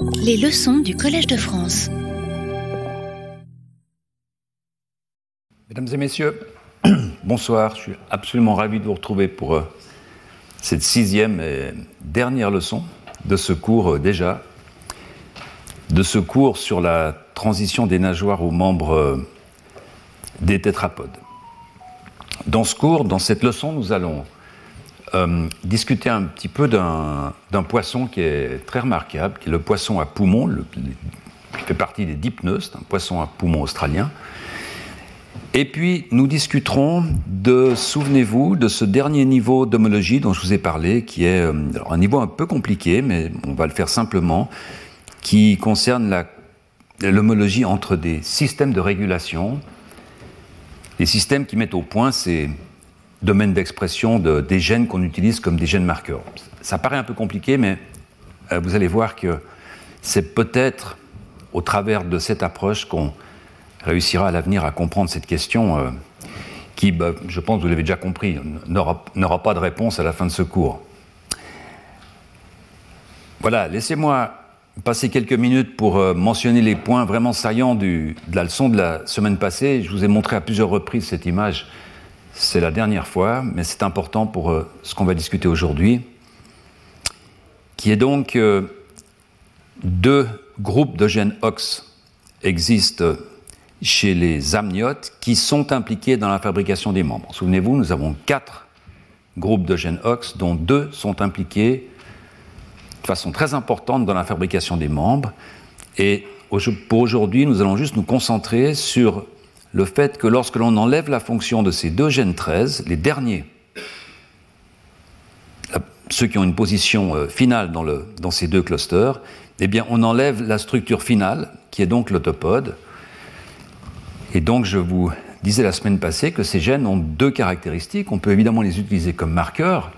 Les leçons du Collège de France. Mesdames et messieurs, bonsoir. Je suis absolument ravi de vous retrouver pour euh, cette sixième et dernière leçon de ce cours euh, déjà, de ce cours sur la transition des nageoires aux membres euh, des tétrapodes. Dans ce cours, dans cette leçon, nous allons euh, discuter un petit peu d'un poisson qui est très remarquable, qui est le poisson à poumon, qui fait partie des dipneustes, un poisson à poumon australien. Et puis, nous discuterons de, souvenez-vous, de ce dernier niveau d'homologie dont je vous ai parlé, qui est euh, un niveau un peu compliqué, mais on va le faire simplement, qui concerne l'homologie entre des systèmes de régulation, des systèmes qui mettent au point ces domaines d'expression de, des gènes qu'on utilise comme des gènes marqueurs. Ça paraît un peu compliqué, mais euh, vous allez voir que c'est peut-être au travers de cette approche qu'on réussira à l'avenir à comprendre cette question euh, qui, bah, je pense, vous l'avez déjà compris, n'aura pas de réponse à la fin de ce cours. Voilà, laissez-moi passer quelques minutes pour euh, mentionner les points vraiment saillants de la leçon de la semaine passée. Je vous ai montré à plusieurs reprises cette image. C'est la dernière fois, mais c'est important pour euh, ce qu'on va discuter aujourd'hui, qui est donc euh, deux groupes de gènes OX existent chez les amniotes qui sont impliqués dans la fabrication des membres. Souvenez-vous, nous avons quatre groupes de gènes OX, dont deux sont impliqués de façon très importante dans la fabrication des membres. Et pour aujourd'hui, nous allons juste nous concentrer sur le fait que lorsque l'on enlève la fonction de ces deux gènes 13, les derniers, ceux qui ont une position euh, finale dans, ces deux clusters, eh bien, on enlève la structure finale, qui est donc l'autopode. Et donc, je vous disais la semaine passée que ces gènes ont deux caractéristiques. On peut évidemment les utiliser comme marqueurs,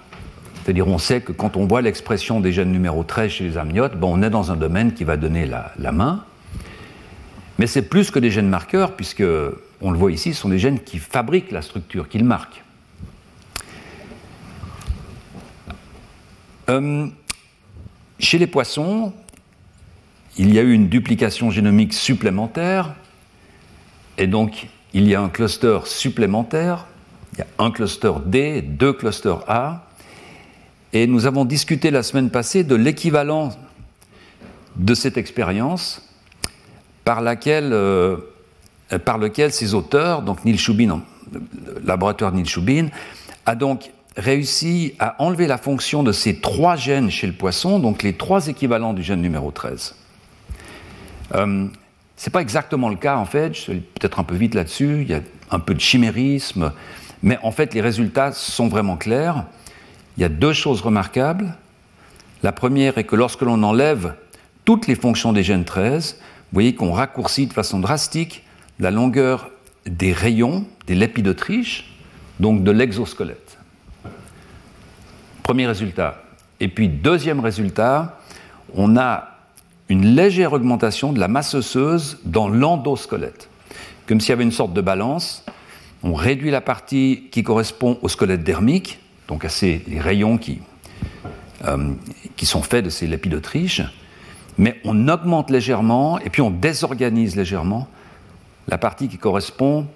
c'est-à-dire, on sait que quand on voit l'expression des gènes numéro 13 chez les amniotes, bon, on est dans un domaine qui va donner la main. Mais c'est plus que des gènes marqueurs, puisque, on le voit ici, ce sont des gènes qui fabriquent la structure, qu'ils marquent. Euh, chez les poissons, il y a eu une duplication génomique supplémentaire, et donc il y a un cluster supplémentaire, il y a un cluster D, deux clusters A, et nous avons discuté la semaine passée de l'équivalent de cette expérience par, laquelle, euh, par lequel ces auteurs, donc Neil Shubin, le laboratoire Neil Shubin, a donc réussi à enlever la fonction de ces trois gènes chez le poisson, donc les trois équivalents du gène numéro 13. Euh, Ce n'est pas exactement le cas en fait, je suis peut-être un peu vite là-dessus, il y a un peu de chimérisme, mais en fait les résultats sont vraiment clairs. Il y a deux choses remarquables. La première est que lorsque l'on enlève toutes les fonctions des gènes 13, vous voyez qu'on raccourcit de façon drastique la longueur des rayons des lépidotriches, donc de l'exosquelette. Premier résultat. Et puis deuxième résultat, on a une légère augmentation de la masse osseuse dans l'endosquelette. Comme s'il y avait une sorte de balance, on réduit la partie qui correspond au squelette dermique, donc à ces rayons qui, euh, qui sont faits de ces lépidotriches, mais on augmente légèrement et puis on désorganise légèrement la partie qui correspond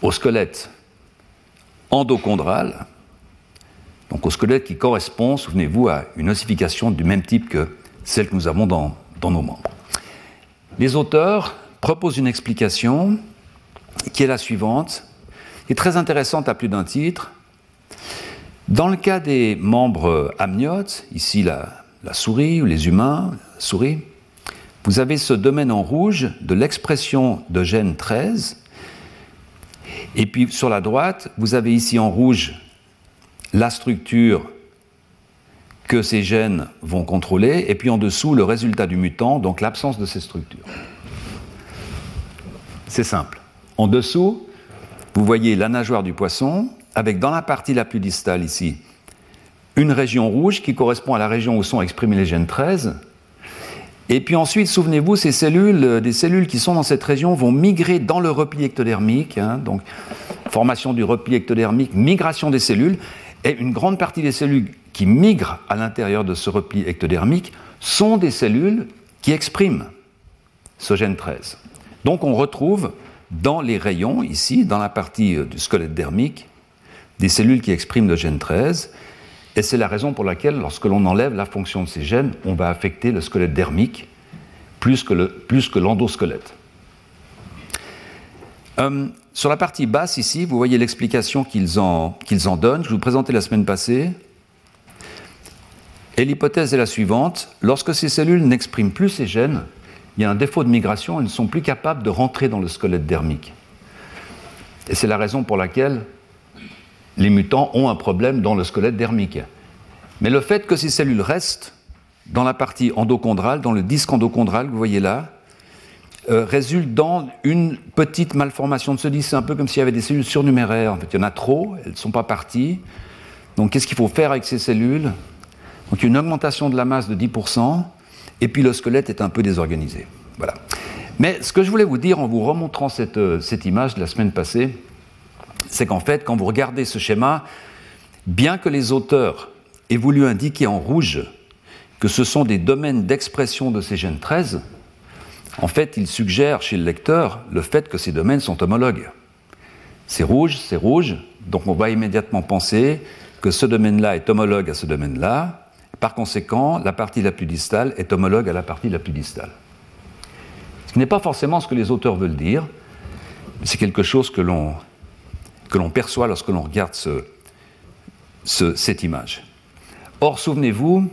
au squelette endochondral, donc au squelette qui correspond, souvenez-vous, à une ossification du même type que celle que nous avons dans, nos membres. Les auteurs proposent une explication qui est la suivante, qui est très intéressante à plus d'un titre, dans le cas des membres amniotes, ici la, la souris ou les humains, souris, vous avez ce domaine en rouge de l'expression de gène 13. Et puis sur la droite, vous avez ici en rouge la structure que ces gènes vont contrôler, et puis en dessous le résultat du mutant, donc l'absence de ces structures. C'est simple. En dessous, vous voyez la nageoire du poisson, avec dans la partie la plus distale ici, une région rouge qui correspond à la région où sont exprimés les gènes 13. Et puis ensuite, souvenez-vous, ces cellules, euh, des cellules qui sont dans cette région vont migrer dans le repli ectodermique, hein, donc formation du repli ectodermique, migration des cellules, et une grande partie des cellules qui migrent à l'intérieur de ce repli ectodermique sont des cellules qui expriment ce gène 13. Donc on retrouve dans les rayons, ici, dans la partie euh, du squelette dermique, des cellules qui expriment le gène 13. Et c'est la raison pour laquelle, lorsque l'on enlève la fonction de ces gènes, on va affecter le squelette dermique plus que l'endosquelette. Euh, sur la partie basse, ici, vous voyez l'explication qu'ils en, qu'ils en donnent. Je vous présentais la semaine passée. Et l'hypothèse est la suivante. Lorsque ces cellules n'expriment plus ces gènes, il y a un défaut de migration, elles ne sont plus capables de rentrer dans le squelette dermique. Et c'est la raison pour laquelle les mutants ont un problème dans le squelette dermique. Mais le fait que ces cellules restent dans la partie endochondrale, dans le disque endochondral que vous voyez là, euh, résulte dans une petite malformation de ce disque. C'est un peu comme s'il y avait des cellules surnuméraires. En fait, il y en a trop, elles ne sont pas parties. Donc qu'est-ce qu'il faut faire avec ces cellules? Donc une augmentation de la masse de 10%, et puis le squelette est un peu désorganisé. Voilà. Mais ce que je voulais vous dire en vous remontrant cette, euh, cette image de la semaine passée, c'est qu'en fait, quand vous regardez ce schéma, bien que les auteurs aient voulu indiquer en rouge que ce sont des domaines d'expression de ces gènes 13, en fait, ils suggèrent chez le lecteur le fait que ces domaines sont homologues. C'est rouge, c'est rouge, donc on va immédiatement penser que ce domaine-là est homologue à ce domaine-là, par conséquent, la partie la plus distale est homologue à la partie la plus distale. Ce n'est pas forcément ce que les auteurs veulent dire, mais c'est quelque chose que l'on, que l'on perçoit lorsque l'on regarde ce, cette image. Or, souvenez-vous,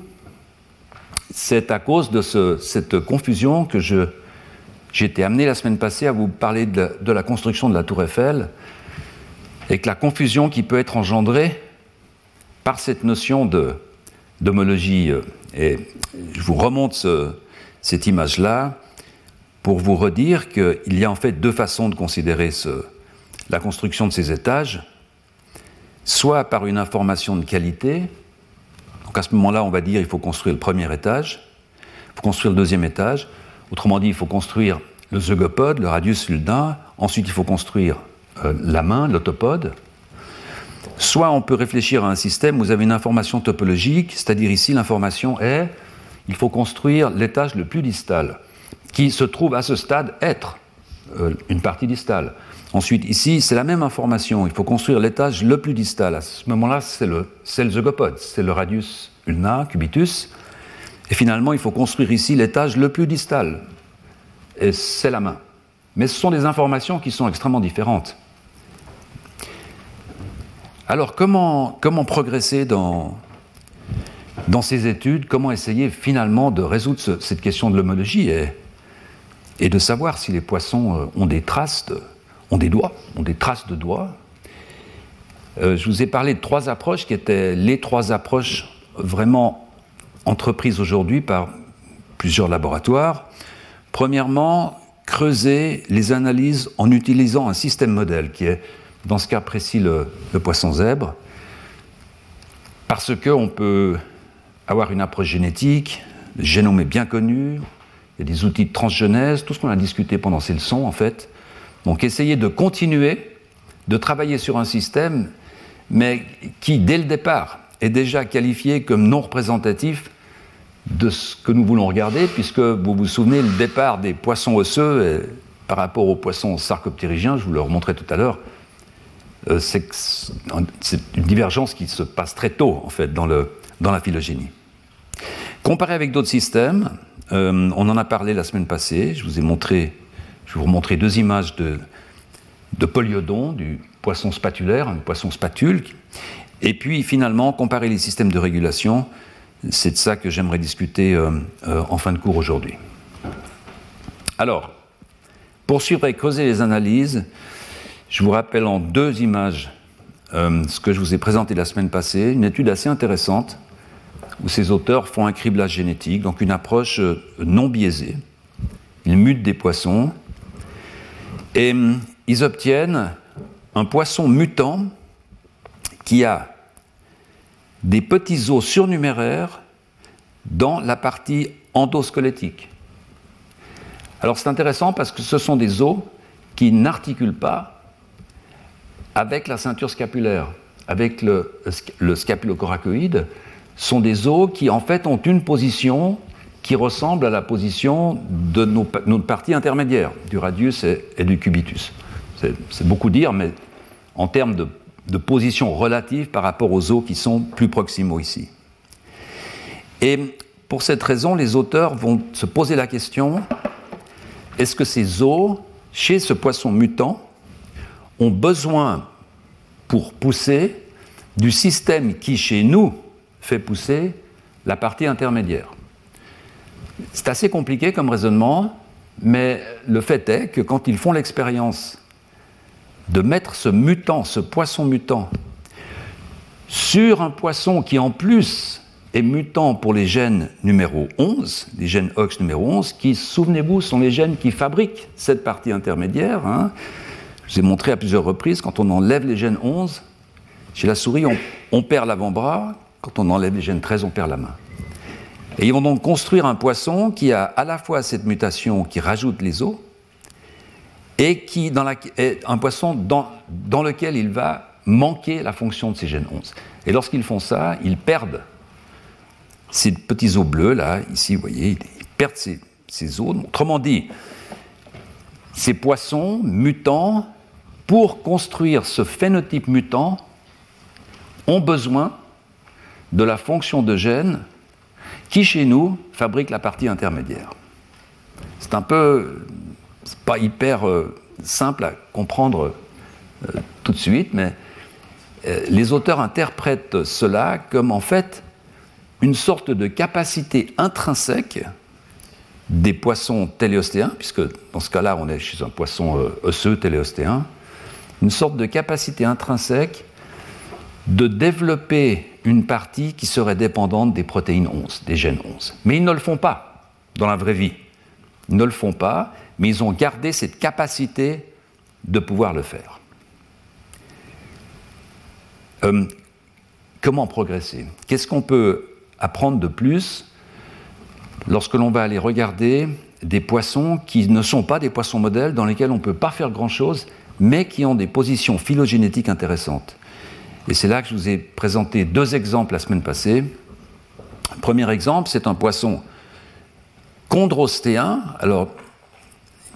c'est à cause de cette confusion que je, été amené la semaine passée à vous parler de, la construction de la tour Eiffel et que la confusion qui peut être engendrée par cette notion d'homologie. Euh, et je vous remonte cette image-là pour vous redire qu'il y a en fait deux façons de considérer la construction de ces étages, soit par une information de qualité, donc à ce moment-là on va dire il faut construire le premier étage, il faut construire le deuxième étage, autrement dit il faut construire le zygopode, le radius fulda, ensuite il faut construire euh, la main, l'autopode, Soit on peut réfléchir à un système où vous avez une information topologique, c'est-à-dire ici l'information est il faut construire l'étage le plus distal, qui se trouve à ce stade être euh, une partie distale. Ensuite, ici, c'est la même information, il faut construire l'étage le plus distal. À ce moment-là, c'est le, le c'est le radius ulna, cubitus. Et finalement, il faut construire ici l'étage le plus distal. Et c'est la main. Mais ce sont des informations qui sont extrêmement différentes. Alors comment, progresser dans, ces études? Comment essayer finalement de résoudre cette question de l'homologie et, et, de savoir si les poissons euh, ont des traces, ont des doigts, ont des traces de doigts euh, Je vous ai parlé de trois approches qui étaient les trois approches vraiment entreprises aujourd'hui par plusieurs laboratoires. Premièrement, creuser les analyses en utilisant un système modèle qui est dans ce cas précis le, poisson zèbre, parce qu'on peut avoir une approche génétique, le génome est bien connu, il y a des outils de transgenèse, tout ce qu'on a discuté pendant ces leçons en fait. Donc essayer de continuer de travailler sur un système, mais qui dès le départ est déjà qualifié comme non représentatif de ce que nous voulons regarder, puisque vous vous souvenez, le départ des poissons osseux par rapport aux poissons sarcoptérygiens, je vous le remontrais tout à l'heure, euh, c'est une divergence qui se passe très tôt, en fait, dans, le, dans la phylogénie. Comparé avec d'autres systèmes, euh, on en a parlé la semaine passée, je vous ai montré, je vais vous montrer deux images de, de polyodon, du poisson spatulaire, un poisson spatule, et puis finalement comparer les systèmes de régulation, c'est de ça que j'aimerais discuter euh, en fin de cours aujourd'hui. Alors, poursuivre et creuser les analyses, je vous rappelle en deux images euh, ce que je vous ai présenté la semaine passée, une étude assez intéressante où ces auteurs font un criblage génétique, donc une approche euh, non biaisée. Ils mutent des poissons et euh, ils obtiennent un poisson mutant qui a des petits os surnuméraires dans la partie endosquelettique. Alors c'est intéressant parce que ce sont des os qui n'articulent pas avec la ceinture scapulaire, avec le, le scapulocoracoïde, sont des os qui en fait ont une position qui ressemble à la position de notre partie intermédiaire, du radius et, du cubitus. C'est beaucoup dire, mais en termes de, de, position relative par rapport aux os qui sont plus proximaux ici. Et pour cette raison, les auteurs vont se poser la question est-ce que ces os, chez ce poisson mutant, ont besoin pour pousser du système qui, chez nous, fait pousser la partie intermédiaire? C'est assez compliqué comme raisonnement, mais le fait est que quand ils font l'expérience de mettre ce mutant, ce poisson mutant, sur un poisson qui en plus est mutant pour les gènes numéro 11, les gènes OX numéro 11, qui, souvenez-vous, sont les gènes qui fabriquent cette partie intermédiaire. Hein. Je vous ai montré à plusieurs reprises, quand on enlève les gènes 11, chez la souris, on, perd l'avant-bras, quand on enlève les gènes 13, on perd la main. Et ils vont donc construire un poisson qui a à la fois cette mutation qui rajoute les os, et qui un poisson dans, lequel il va manquer la fonction de ces gènes 11. Et lorsqu'ils font ça, ils perdent ces petits os bleus, là, ici, vous voyez, ils perdent ces, ces os. Autrement dit, ces poissons mutants, pour construire ce phénotype mutant, ont besoin de la fonction de gène qui, chez nous, fabrique la partie intermédiaire? C'est un peu, pas hyper euh, simple à comprendre euh, tout de suite, mais euh, les auteurs interprètent cela comme en fait une sorte de capacité intrinsèque des poissons téléostéens, puisque dans ce cas-là, on est chez un poisson osseux téléostéen, une sorte de capacité intrinsèque de développer une partie qui serait dépendante des protéines 11, des gènes 11. Mais ils ne le font pas dans la vraie vie. Ils ne le font pas, mais ils ont gardé cette capacité de pouvoir le faire. Euh, comment progresser? Qu'est-ce qu'on peut apprendre de plus lorsque l'on va aller regarder des poissons qui ne sont pas des poissons modèles, dans lesquels on ne peut pas faire grand-chose, mais qui ont des positions phylogénétiques intéressantes? Et c'est là que je vous ai présenté deux exemples la semaine passée. premier exemple, c'est un poisson chondrostéen. Alors,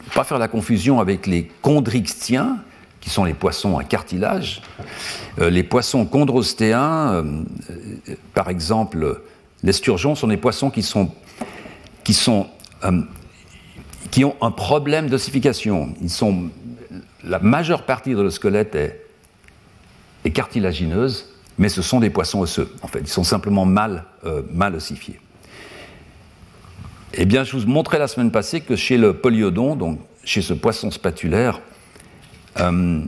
ne pas faire la confusion avec les chondrixtiens, qui sont les poissons à cartilage. Euh, les poissons chondrostéens, euh, par exemple, les sturgeons sont des poissons qui, qui, sont, euh, qui ont un problème d'ossification. La majeure partie de leur squelette est, est, cartilagineuse, mais ce sont des poissons osseux. En fait, ils sont simplement mal, euh, mal ossifiés. Eh bien, je vous montrais la semaine passée que chez le polyodon, donc chez ce poisson spatulaire, euh,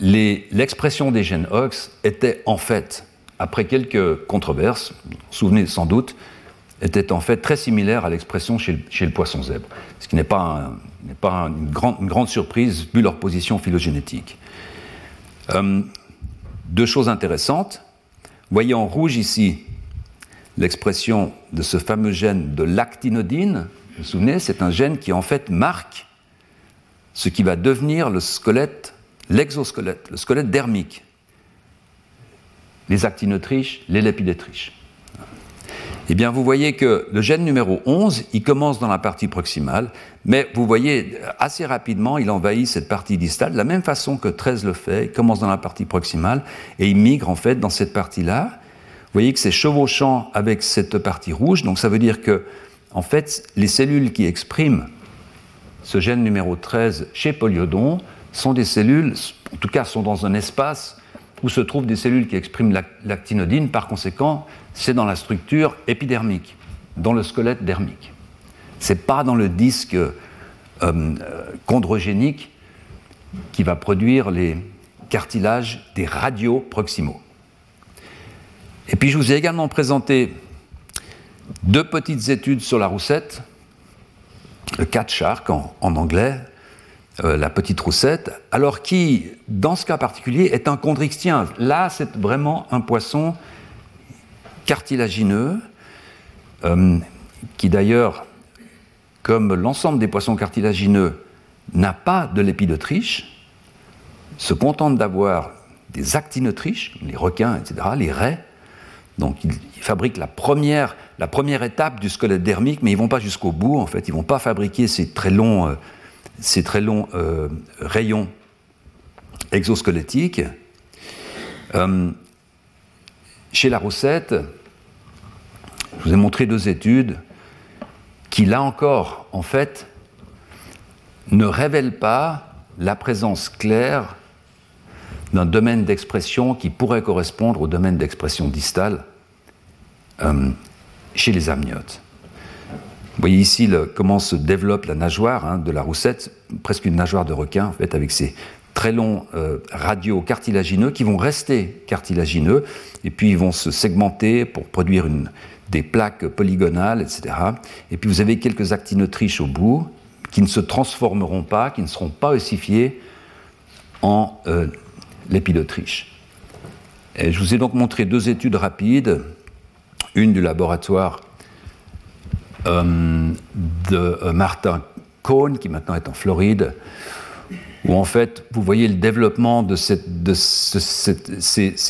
l'expression des gènes OX était en fait après quelques controverses, vous vous souvenez sans doute, était en fait très similaire à l'expression chez, le poisson zèbre, ce qui n'est pas, une, grande, surprise vu leur position phylogénétique. Euh, deux choses intéressantes. Voyez en rouge ici l'expression de ce fameux gène de l'actinodine. Vous vous souvenez, c'est un gène qui en fait marque ce qui va devenir le squelette, l'exosquelette, le squelette dermique les actinotriches, les lépidotriches. Eh bien, vous voyez que le gène numéro 11, il commence dans la partie proximale, mais vous voyez, assez rapidement, il envahit cette partie distale, de la même façon que 13 le fait, il commence dans la partie proximale, et il migre en fait dans cette partie-là. Vous voyez que c'est chevauchant avec cette partie rouge, donc ça veut dire que, en fait, les cellules qui expriment ce gène numéro 13 chez Polyodon sont des cellules, en tout cas, sont dans un espace où se trouvent des cellules qui expriment l'actinodine. Par conséquent, c'est dans la structure épidermique, dans le squelette dermique. Ce n'est pas dans le disque euh, euh, chondrogénique qui va produire les cartilages des radios proximaux. Et puis je vous ai également présenté deux petites études sur la roussette, le cat shark en anglais, euh, la petite roussette, alors qui, dans ce cas particulier, est un chondrixtien. Là, c'est vraiment un poisson cartilagineux, euh, qui d'ailleurs, comme l'ensemble des poissons cartilagineux, n'a pas de l'épidotriche, se contente d'avoir des actinotriches, les requins, etc., les raies. Donc ils, fabriquent la première, la première étape du squelette dermique, mais ils ne vont pas jusqu'au bout, en fait. Ils ne vont pas fabriquer ces très longs, euh, ces très longs euh, rayons exosquelettiques. Euh, chez la Roussette, je vous ai montré deux études qui, là encore, en fait, ne révèlent pas la présence claire d'un domaine d'expression qui pourrait correspondre au domaine d'expression distale euh, chez les amniotes. Vous voyez ici comment se développe la nageoire hein, de la roussette, presque une nageoire de requin, en fait, avec ces très longs euh, radios cartilagineux qui vont rester cartilagineux, et puis ils vont se segmenter pour produire des plaques polygonales, etc. Et puis vous avez quelques actinotriches au bout qui ne se transformeront pas, qui ne seront pas ossifiées en euh, je vous ai donc montré deux études rapides, une du laboratoire de euh, Martin Cohn, qui maintenant est en Floride, où en fait vous voyez le développement de, ces,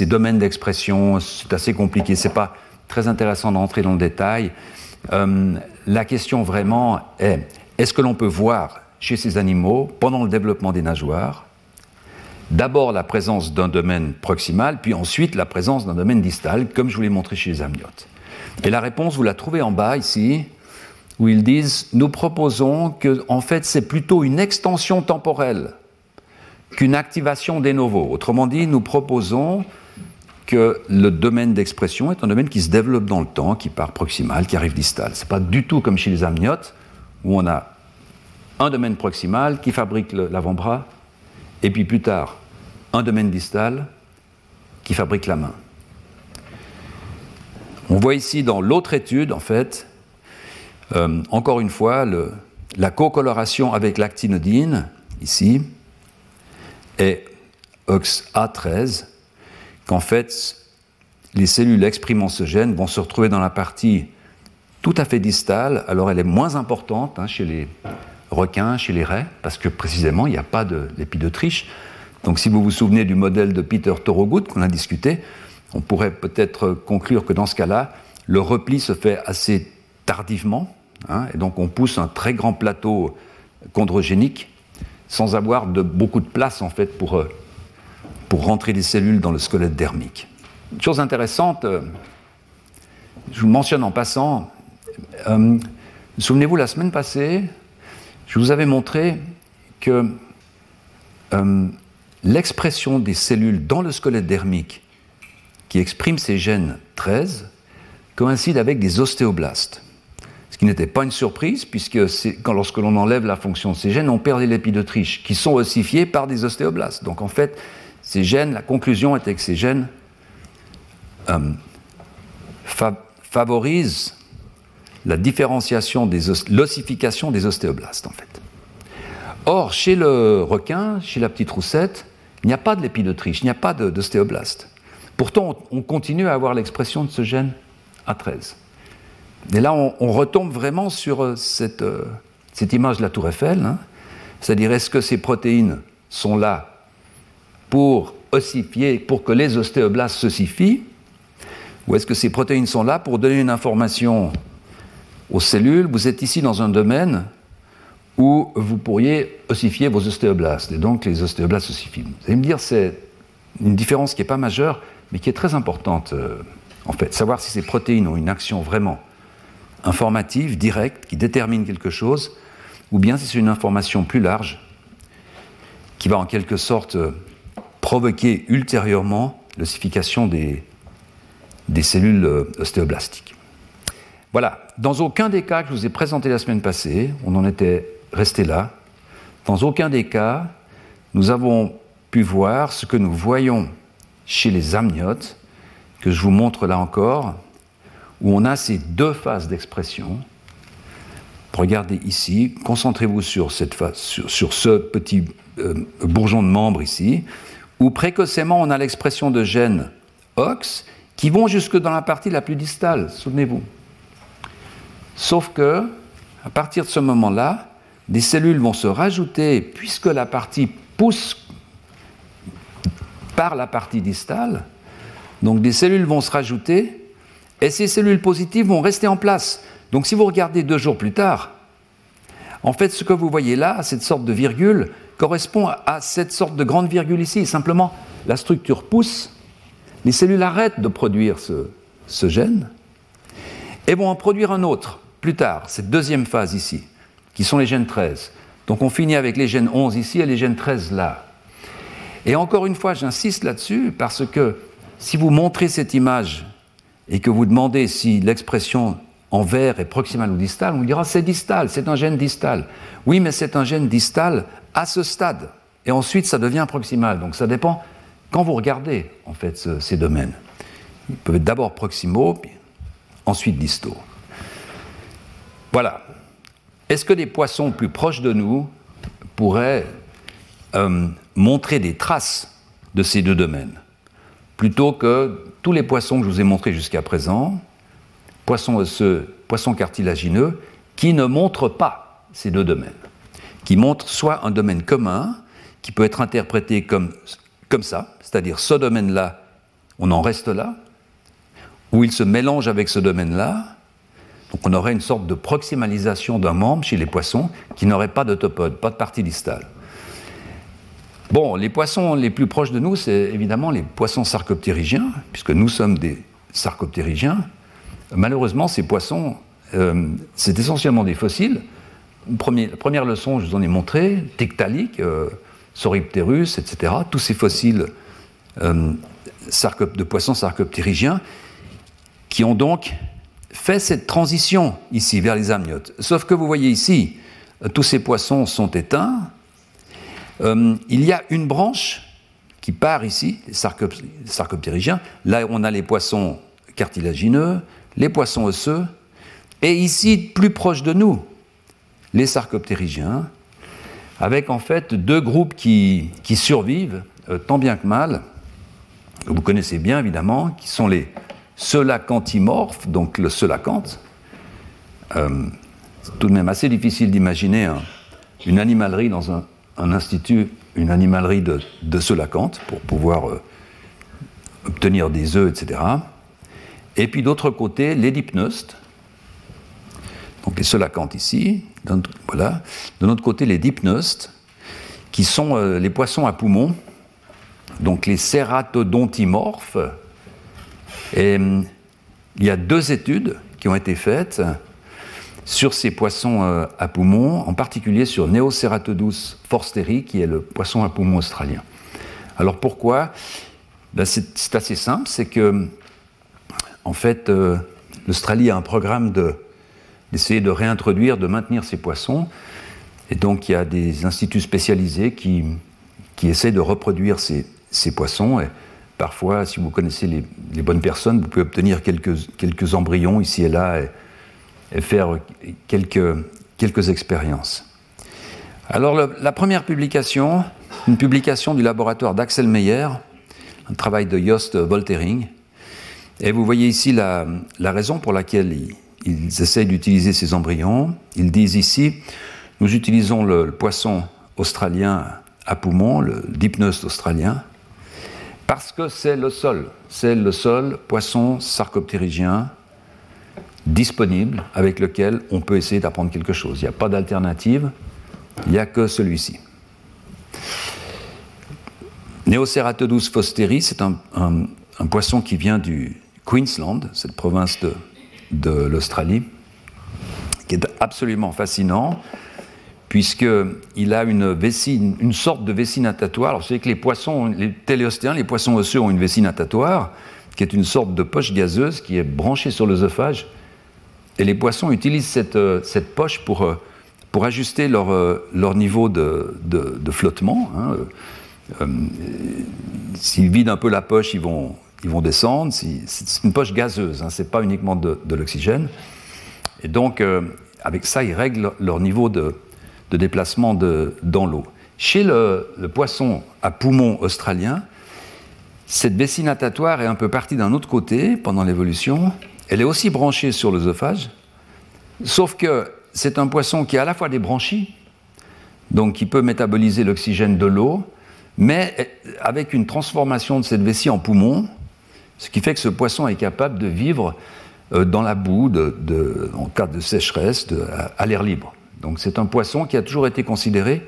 domaines d'expression. C'est assez compliqué, c'est pas très intéressant d'entrer dans le détail. Euh, la question vraiment est est-ce que l'on peut voir chez ces animaux, pendant le développement des nageoires, d'abord la présence d'un domaine proximal, puis ensuite la présence d'un domaine distal, comme je vous l'ai montré chez les amniotes? Et la réponse, vous la trouvez en bas ici, où ils disent Nous proposons que, en fait, c'est plutôt une extension temporelle qu'une activation des novo. Autrement dit, nous proposons que le domaine d'expression est un domaine qui se développe dans le temps, qui part proximal, qui arrive distal. Ce n'est pas du tout comme chez les amniotes, où on a un domaine proximal qui fabrique l'avant-bras, et puis plus tard, un domaine distal qui fabrique la main. On voit ici dans l'autre étude, en fait, euh, encore une fois, la co-coloration avec l'actinodine, ici, est OXA13, qu'en fait, les cellules exprimant ce gène vont se retrouver dans la partie tout à fait distale, alors elle est moins importante hein, chez les requins, chez les raies, parce que précisément, il n'y a pas d'épidotriche. Donc si vous vous souvenez du modèle de Peter Thorogood qu'on a discuté, on pourrait peut-être conclure que dans ce cas-là, le repli se fait assez tardivement, hein, et donc on pousse un très grand plateau chondrogénique sans avoir beaucoup de place en fait pour, euh, rentrer des cellules dans le squelette dermique. Une chose intéressante, euh, je vous mentionne en passant, euh, souvenez-vous la semaine passée, je vous avais montré que l'expression des cellules dans le squelette dermique qui expriment ces gènes 13 coïncide avec des ostéoblastes. Qui n'était pas une surprise, puisque lorsque l'on enlève la fonction de ces gènes, on perd les lépidotriches, qui sont ossifiés par des ostéoblastes. Donc en fait, ces gènes, la conclusion était que ces gènes euh, favorisent la différenciation l'ossification des ostéoblastes en fait. Or, chez le requin, chez la petite roussette, il n'y a pas de lépidotriche, il n'y a pas d'ostéoblastes. Pourtant, on continue à avoir l'expression de ce gène A13. Et là, on, retombe vraiment sur euh, cette, euh, cette, image de la tour Eiffel, hein. c'est-à-dire est-ce que ces protéines sont là pour ossifier, pour que les ostéoblastes s'ossifient, ou est-ce que ces protéines sont là pour donner une information aux cellules, vous êtes ici dans un domaine où vous pourriez ossifier vos ostéoblastes, et donc les ostéoblastes ossifient. Vous allez me dire, c'est une différence qui n'est pas majeure, mais qui est très importante, euh, en fait. Savoir si ces protéines ont une action vraiment informative, directe, qui détermine quelque chose, ou bien si c'est une information plus large, qui va en quelque sorte euh, provoquer ultérieurement l'ossification des, cellules euh, ostéoblastiques. Voilà, dans aucun des cas que je vous ai présentés la semaine passée, on en était resté là, dans aucun des cas, nous avons pu voir ce que nous voyons chez les amniotes, que je vous montre là encore, où on a ces deux phases d'expression. Regardez ici, concentrez-vous sur, ce petit euh, bourgeon de membre ici, où précocement on a l'expression de gènes OX qui vont jusque dans la partie la plus distale, souvenez-vous. Sauf que, à partir de ce moment-là, des cellules vont se rajouter, puisque la partie pousse par la partie distale, donc des cellules vont se rajouter Et ces cellules positives vont rester en place. Donc si vous regardez deux jours plus tard, en fait, ce que vous voyez là, cette sorte de virgule, correspond à cette sorte de grande virgule ici. Simplement, la structure pousse, les cellules arrêtent de produire ce, gène et vont en produire un autre plus tard, cette deuxième phase ici, qui sont les gènes 13. Donc on finit avec les gènes 11 ici et les gènes 13 là. Et encore une fois, j'insiste là-dessus parce que si vous montrez cette image et que vous demandez si l'expression en vert est proximale ou distale, on vous dira c'est distal, c'est un gène distal. Oui, mais c'est un gène distal à ce stade. Et ensuite, ça devient proximal. Donc ça dépend quand vous regardez en fait ces domaines. Ils peuvent être d'abord proximaux, puis ensuite distaux. Voilà. Est-ce que des poissons plus proches de nous pourraient euh, montrer des traces de ces deux domaines? Plutôt que tous les poissons que je vous ai montrés jusqu'à présent, poissons poissons cartilagineux, qui ne montrent pas ces deux domaines, qui montrent soit un domaine commun, qui peut être interprété comme, comme ça, c'est-à-dire ce domaine-là, on en reste là, ou il se mélange avec ce domaine-là, donc on aurait une sorte de proximalisation d'un membre chez les poissons qui n'aurait pas d'autopode, pas de partie distale. Bon, les poissons les plus proches de nous, c'est évidemment les poissons sarcoptérygiens, puisque nous sommes des sarcoptérygiens. Malheureusement, ces poissons, euh, c'est essentiellement des fossiles. première leçon, je vous en ai montré, Tiktaalik, euh, Sauropterus, etc. Tous ces fossiles euh, de poissons sarcoptérygiens qui ont donc fait cette transition ici vers les amniotes. Sauf que vous voyez ici, tous ces poissons sont éteints. Euh, il y a une branche qui part ici, les sarcoptérygiens. Là, on a les poissons cartilagineux, les poissons osseux, et ici, plus proche de nous, les sarcoptérygiens, avec en fait deux groupes qui, survivent euh, tant bien que mal, que vous connaissez bien évidemment, qui sont les selacanthimorphes, donc le selacanthe. Euh, c'est tout de même assez difficile d'imaginer une animalerie dans un, institut, une animalerie de, de pour pouvoir euh, obtenir des œufs, etc. Et puis d'autre côté, les dipneustes, donc les selacanthes ici, voilà. De notre côté, les dipneustes, qui sont euh, les poissons à poumons, donc les cératodontimorphes, et hum, il y a deux études qui ont été faites sur ces poissons euh, à poumons, en particulier sur Neoceratodus forsteri, qui est le poisson à poumons australien. Alors pourquoi? Ben C'est assez simple, c'est que, en fait, euh, l'Australie a un programme d'essayer de, réintroduire, de maintenir ces poissons, et donc il y a des instituts spécialisés qui, qui essaient de reproduire ces, ces poissons. Et, Parfois, si vous connaissez les, bonnes personnes, vous pouvez obtenir quelques, quelques embryons ici et là faire quelques, quelques expériences. Alors, la première publication, une publication du laboratoire d'Axel Meyer, un travail de Jost Voltering. Et vous voyez ici la, la raison pour laquelle ils, ils essayent d'utiliser ces embryons. Ils disent ici, nous utilisons le, poisson australien à poumon, le Dipneus australien, parce que c'est le seul, c'est le seul poisson sarcoptérygien disponible avec lequel on peut essayer d'apprendre quelque chose. Il n'y a pas d'alternative, il n'y a que celui-ci. Neoceratodus fosteri, c'est un, poisson qui vient du Queensland, cette province de, l'Australie, qui est absolument fascinant puisqu'il a une vessie, sorte de vessie natatoire. Alors, vous savez que les poissons, les téléostéens, les poissons osseux ont une vessie natatoire, qui est une sorte de poche gazeuse qui est branchée sur l'œsophage. Et les poissons utilisent cette, euh, cette poche pour, euh, pour ajuster leur, euh, leur niveau de, de, flottement. Hein. S'ils vident un peu la poche, ils vont, ils vont descendre. C'est une poche gazeuse, hein, ce n'est pas uniquement de, de l'oxygène. Et donc, avec ça, ils règlent leur niveau de, de déplacement dans l'eau. Chez le, poisson à poumon australien, cette vessie natatoire est un peu partie d'un autre côté pendant l'évolution. Elle est aussi branchée sur l'œsophage, sauf que c'est un poisson qui a à la fois des branchies, donc qui peut métaboliser l'oxygène de l'eau, mais avec une transformation de cette vessie en poumon, ce qui fait que ce poisson est capable de vivre dans la boue, en cas de sécheresse, à, l'air libre. Donc c'est un poisson qui a toujours été considéré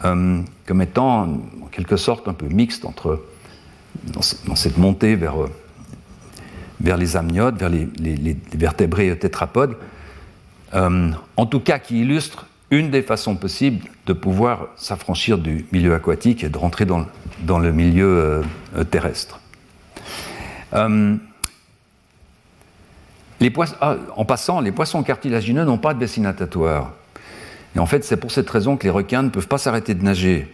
comme étant en quelque sorte un peu mixte entre, dans, cette montée vers, vers les amniotes, vers les, les vertébrés tétrapodes, en tout cas qui illustre une des façons possibles de pouvoir s'affranchir du milieu aquatique et de rentrer dans, le milieu euh, terrestre. Euh, ah, en passant, les poissons cartilagineux n'ont pas de vessie natatoire. Et en fait, c'est pour cette raison que les requins ne peuvent pas s'arrêter de nager.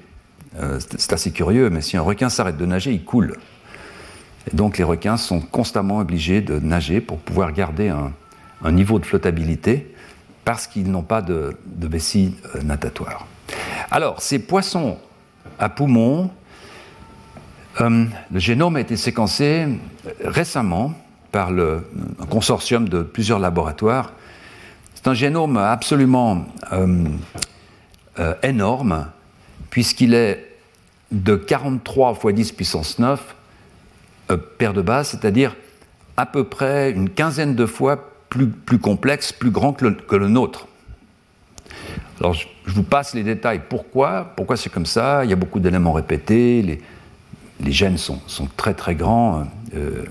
Euh, c'est assez curieux, mais si un requin s'arrête de nager, il coule. Et donc les requins sont constamment obligés de nager pour pouvoir garder un, niveau de flottabilité parce qu'ils n'ont pas de, vessie euh, natatoire. Alors, ces poissons à poumons, euh, le génome a été séquencé récemment par le, un consortium de plusieurs laboratoires. C'est un génome absolument euh, énorme, puisqu'il est de 43 fois 10 puissance 9 paire de base, c'est-à-dire à peu près une quinzaine de fois plus, complexe, plus grand que le, nôtre. Alors, je, vous passe les détails. Pourquoi? Pourquoi c'est comme ça? Il y a beaucoup d'éléments répétés, les, gènes sont, très très grands. Euh.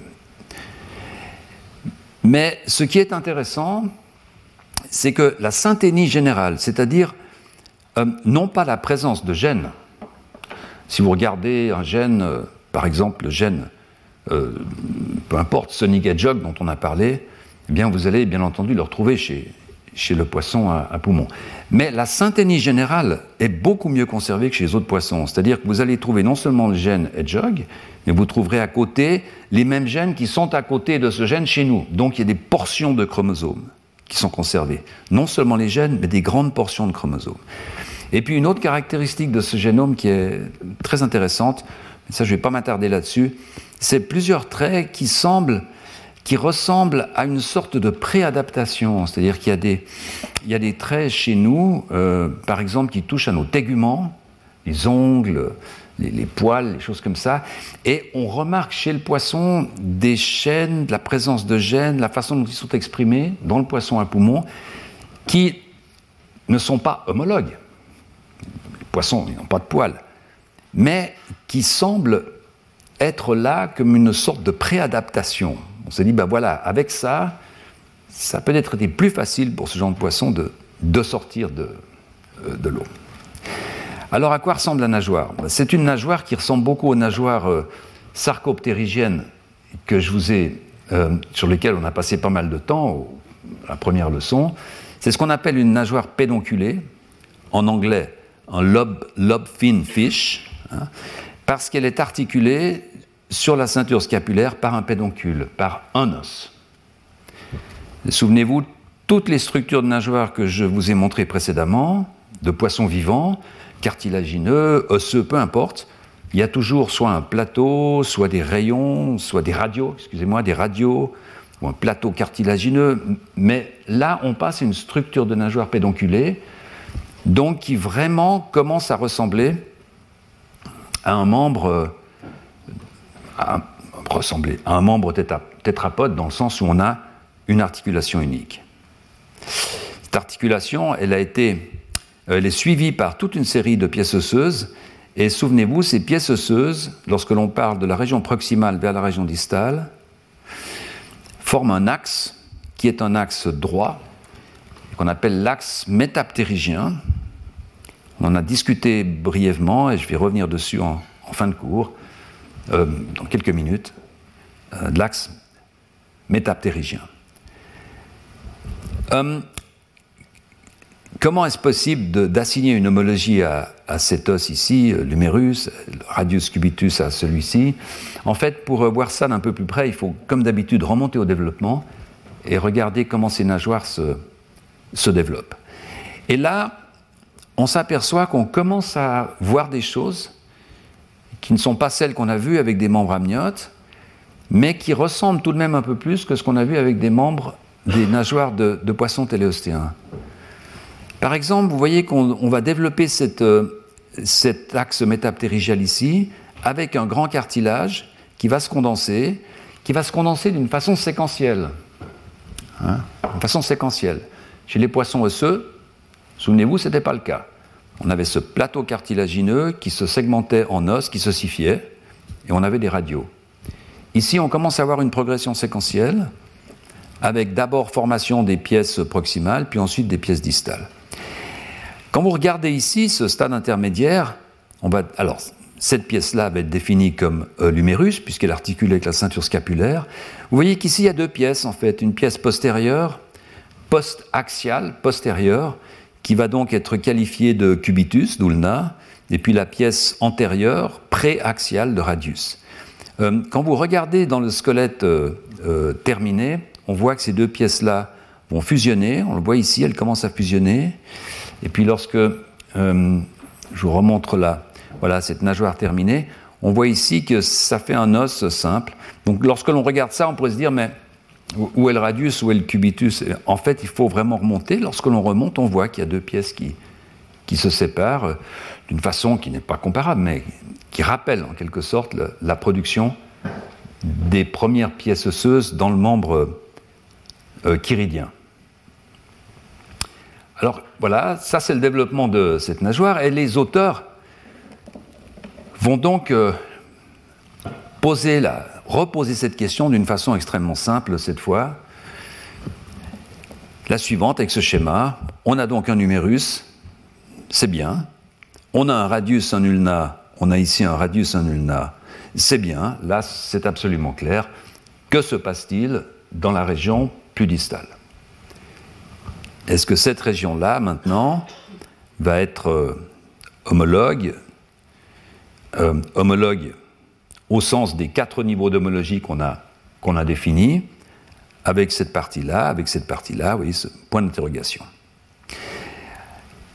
mais ce qui est intéressant, c'est que la synthénie générale, c'est-à-dire euh, non pas la présence de gènes, si vous regardez un gène, euh, par exemple le gène, peu importe, Sonic Hedgehog dont on a parlé, eh bien, vous allez bien entendu le retrouver chez, chez le poisson à, poumon. Mais la synthénie générale est beaucoup mieux conservée que chez les autres poissons. C'est-à-dire que vous allez trouver non seulement le gène Hedgehog, mais vous trouverez à côté les mêmes gènes qui sont à côté de ce gène chez nous. Donc il y a des portions de chromosomes qui sont conservées. Non seulement les gènes, mais des grandes portions de chromosomes. Et puis une autre caractéristique de ce génome qui est très intéressante, ça je ne vais pas m'attarder là-dessus, c'est plusieurs traits qui semblent qui ressemble à une sorte de préadaptation, c'est-à-dire qu'il y, a des, il y a des traits chez nous, euh, par exemple, qui touchent à nos téguments, les ongles, les, poils, les choses comme ça, et on remarque chez le poisson des chaînes, la présence de gènes, la façon dont ils sont exprimés dans le poisson à poumon, qui ne sont pas homologues. Les poissons, n'ont pas de poils, mais qui semblent être là comme une sorte de préadaptation. On s'est dit, ben voilà, avec ça, ça peut être plus facile pour ce genre de poisson de, sortir de, euh, de l'eau. Alors à quoi ressemble la nageoire? Ben, C'est une nageoire qui ressemble beaucoup aux nageoires euh, sarcoptérygiennes que je vous ai, euh, sur lesquelles on a passé pas mal de temps, la première leçon. C'est ce qu'on appelle une nageoire pédonculée, en anglais un lobe, lobe fin fish, hein, parce qu'elle est articulée sur la ceinture scapulaire par un pédoncule, par un os. Souvenez-vous, toutes les structures de nageoires que je vous ai montrées précédemment, de poissons vivants, cartilagineux, osseux, peu importe, il y a toujours soit un plateau, soit des rayons, soit des radios, excusez-moi, des radios, ou un plateau cartilagineux. Mais là, on passe à une structure de nageoire pédonculée, donc qui vraiment commence à ressembler à un membre à ressembler à un membre tétrapode dans le sens où on a une articulation unique. Cette articulation, elle a été, elle est suivie par toute une série de pièces osseuses. Et souvenez-vous, ces pièces osseuses, lorsque l'on parle de la région proximale vers la région distale, forment un axe qui est un axe droit, qu'on appelle l'axe métaptérygien. On en a discuté brièvement et je vais revenir dessus en fin de cours. Euh, dans quelques minutes, euh, de l'axe métaptérygien. Euh, comment est-ce possible d'assigner une homologie à, cet os ici, l'humérus, radius cubitus à celui-ci? En fait, pour voir ça d'un peu plus près, il faut, comme d'habitude, remonter au développement et regarder comment ces nageoires se, se développent. Et là, on s'aperçoit qu'on commence à voir des choses qui ne sont pas celles qu'on a vues avec des membres amniotes, mais qui ressemblent tout de même un peu plus que ce qu'on a vu avec des membres des nageoires de, poissons téléostéens. Par exemple, vous voyez qu'on va développer euh, cet axe métaptérygial ici avec un grand cartilage qui va se condenser, qui va se condenser d'une façon séquentielle. hein, de façon séquentielle. Chez les poissons osseux, souvenez-vous, ce n'était pas le cas. On avait ce plateau cartilagineux qui se segmentait en os, qui s'ossifiait, et on avait des radios. Ici, on commence à avoir une progression séquentielle, avec d'abord formation des pièces proximales, puis ensuite des pièces distales. Quand vous regardez ici ce stade intermédiaire, on va, alors cette pièce-là va être définie comme euh, l'humérus, puisqu'elle articule avec la ceinture scapulaire. Vous voyez qu'ici, il y a deux pièces, en fait. Une pièce postérieure, post-axiale, postérieure, qui va donc être qualifiée de cubitus, d'ulna, et puis la pièce antérieure, pré-axiale de radius. Euh, quand vous regardez dans le squelette euh, terminé, on voit que ces deux pièces-là vont fusionner. On le voit ici, elles commencent à fusionner. Et puis lorsque je vous remontre là, voilà, cette nageoire terminée, on voit ici que ça fait un os simple. Donc lorsque l'on regarde ça, on pourrait se dire, mais où est le radius, où est le cubitus? En fait, il faut vraiment remonter. Lorsque l'on remonte, on voit qu'il y a deux pièces qui, qui se séparent euh, d'une façon qui n'est pas comparable, mais qui rappelle en quelque sorte la production des premières pièces osseuses dans le membre euh, chiridien. Alors voilà, ça c'est le développement de cette nageoire, et les auteurs vont donc euh, poser la, reposer cette question d'une façon extrêmement simple cette fois. La suivante avec ce schéma. On a donc un numérus, c'est bien. On a un radius, un ulna. On a ici un radius, un ulna. C'est bien. Là, c'est absolument clair. Que se passe-t-il dans la région plus distale Est-ce que cette région-là, maintenant, va être euh, homologue? Euh, homologue au sens des quatre niveaux d'homologie qu'on a, a définis, avec cette partie-là, avec cette partie-là, vous voyez ce point d'interrogation.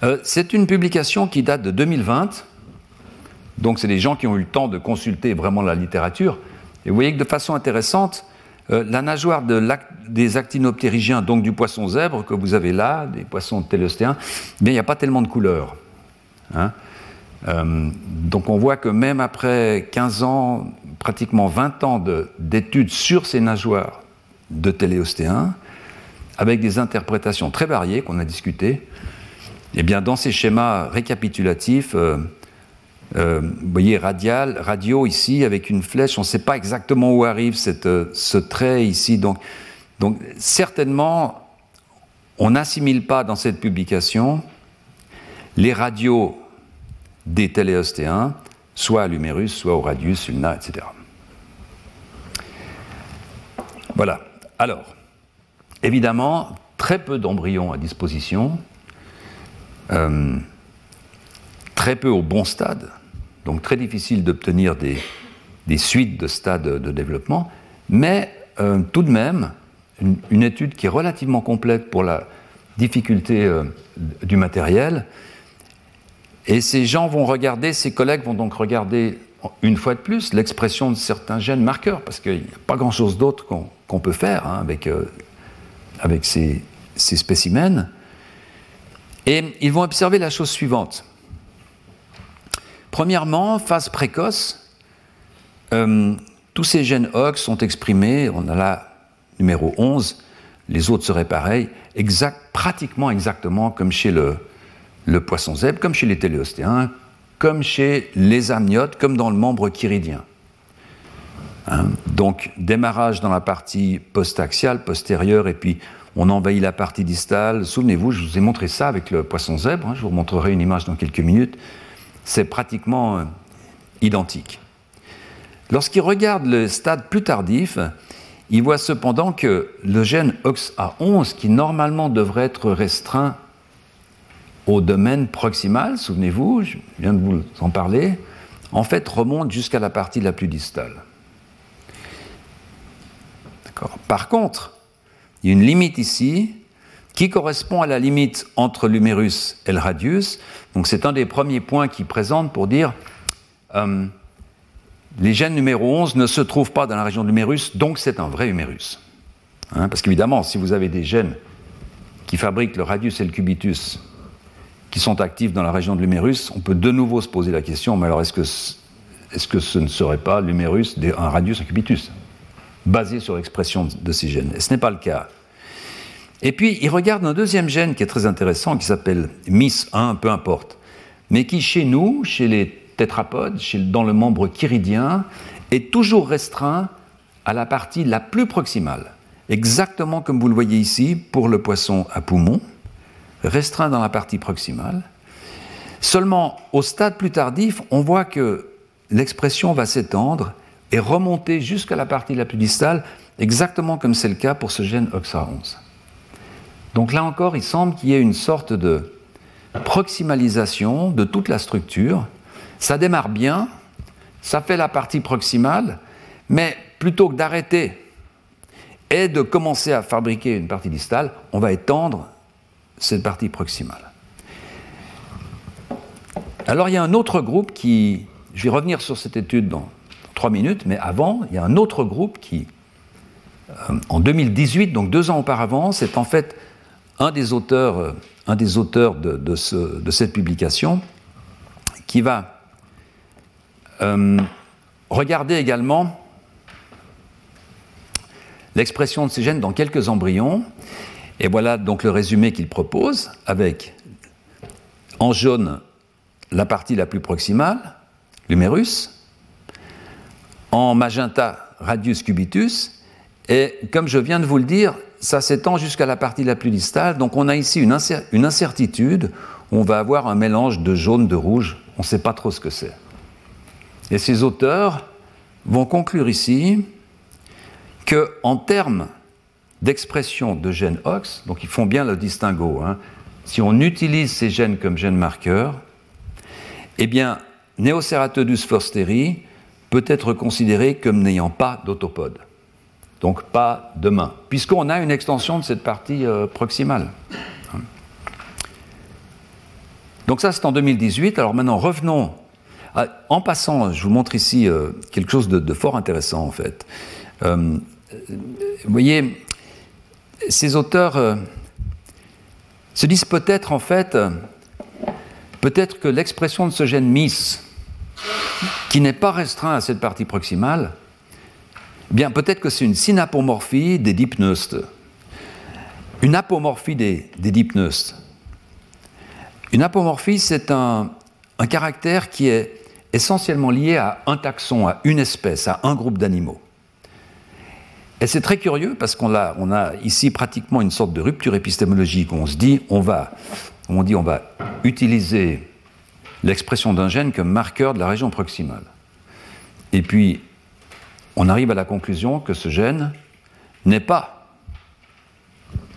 Euh, c'est une publication qui date de 2020, donc c'est des gens qui ont eu le temps de consulter vraiment la littérature, et vous voyez que de façon intéressante, euh, la nageoire de des actinoptérygiens, donc du poisson zèbre que vous avez là, des poissons télostéens, il n'y a pas tellement de couleurs. Hein. Euh, donc on voit que même après 15 ans, pratiquement 20 ans d'études sur ces nageoires de téléostéens, avec des interprétations très variées qu'on a discutées, eh bien dans ces schémas récapitulatifs, euh, euh, vous voyez radial, radio ici avec une flèche, on ne sait pas exactement où arrive ce trait ici. Donc, donc certainement, on n'assimile pas dans cette publication les radios des téléostéens, soit à l'humérus, soit au radius, ulna, etc. Voilà. Alors, évidemment, très peu d'embryons à disposition, euh, très peu au bon stade, donc très difficile d'obtenir des, suites de stades de développement, mais euh, tout de même, une, étude qui est relativement complète pour la difficulté euh, du matériel, et ces gens vont regarder, ces collègues vont donc regarder une fois de plus l'expression de certains gènes marqueurs, parce qu'il n'y a pas grand-chose d'autre qu'on peut faire hein, avec, euh, avec ces, spécimens. Et ils vont observer la chose suivante. Premièrement, phase précoce, euh, tous ces gènes OX sont exprimés, on a là numéro 11, les autres seraient pareils, pratiquement exactement comme chez le, le poisson zèbre, comme chez les téléostéens, comme chez les amniotes, comme dans le membre chiridien. Hein, donc, démarrage dans la partie post-axiale, postérieure, et puis on envahit la partie distale. Souvenez-vous, je vous ai montré ça avec le poisson zèbre, hein, je vous montrerai une image dans quelques minutes. C'est pratiquement euh, identique. Lorsqu'il regarde le stade plus tardif, il voit cependant que le gène OXA11, qui normalement devrait être restreint au domaine proximal, souvenez-vous, je viens de vous en parler, en fait remonte jusqu'à la partie la plus distale. Par contre, il y a une limite ici qui correspond à la limite entre l'humérus et le radius. Donc c'est un des premiers points qui présente pour dire euh, les gènes numéro 11 ne se trouvent pas dans la région de l'humérus, donc c'est un vrai humérus. Hein, parce qu'évidemment, si vous avez des gènes qui fabriquent le radius et le cubitus qui sont actifs dans la région de l'humérus, on peut de nouveau se poser la question, mais alors est-ce que, est que ce ne serait pas l'humérus un radius, un cubitus, basé sur l'expression de ces gènes Et ce n'est pas le cas. Et puis, il regarde un deuxième gène qui est très intéressant, qui s'appelle MIS1, peu importe, mais qui chez nous, chez les tétrapodes, dans le membre chiridien, est toujours restreint à la partie la plus proximale, exactement comme vous le voyez ici pour le poisson à poumon, restreint dans la partie proximale. Seulement, au stade plus tardif, on voit que l'expression va s'étendre et remonter jusqu'à la partie la plus distale, exactement comme c'est le cas pour ce gène OXA11. Donc là encore, il semble qu'il y ait une sorte de proximalisation de toute la structure. Ça démarre bien, ça fait la partie proximale, mais plutôt que d'arrêter et de commencer à fabriquer une partie distale, on va étendre cette partie proximale. Alors il y a un autre groupe qui, je vais revenir sur cette étude dans trois minutes, mais avant, il y a un autre groupe qui, euh, en 2018, donc deux ans auparavant, c'est en fait un des auteurs, euh, de, cette publication qui va euh, regarder également l'expression de ces gènes dans quelques embryons. Et voilà donc le résumé qu'il propose avec en jaune la partie la plus proximale, l'humérus, en magenta radius cubitus, et comme je viens de vous le dire, ça s'étend jusqu'à la partie la plus distale, donc on a ici une, une incertitude, on va avoir un mélange de jaune, de rouge, on ne sait pas trop ce que c'est. Et ces auteurs vont conclure ici que, en termes d'expression de gènes OX, donc ils font bien le distinguo, hein, si on utilise ces gènes comme gènes marqueurs, eh bien, Neoceratodus forsteri peut être considéré comme n'ayant pas d'autopode, donc pas de main, puisqu'on a une extension de cette partie euh, proximale. Donc ça, c'est en 2018. Alors maintenant, revenons. en passant, je vous montre ici euh, quelque chose de, fort intéressant, en fait. Euh, vous voyez, ces auteurs se disent peut-être, en fait, peut-être que l'expression de ce gène MIS, qui n'est pas restreint à cette partie proximale, eh bien peut-être que c'est une synapomorphie des dipneustes. Une apomorphie des, des dipneustes. Une apomorphie, c'est un, caractère qui est essentiellement lié à un taxon, à une espèce, à un groupe d'animaux. Et c'est très curieux parce qu'on a, ici pratiquement une sorte de rupture épistémologique où on se dit on va on dit on va utiliser l'expression d'un gène comme marqueur de la région proximale. Et puis, on arrive à la conclusion que ce gène n'est pas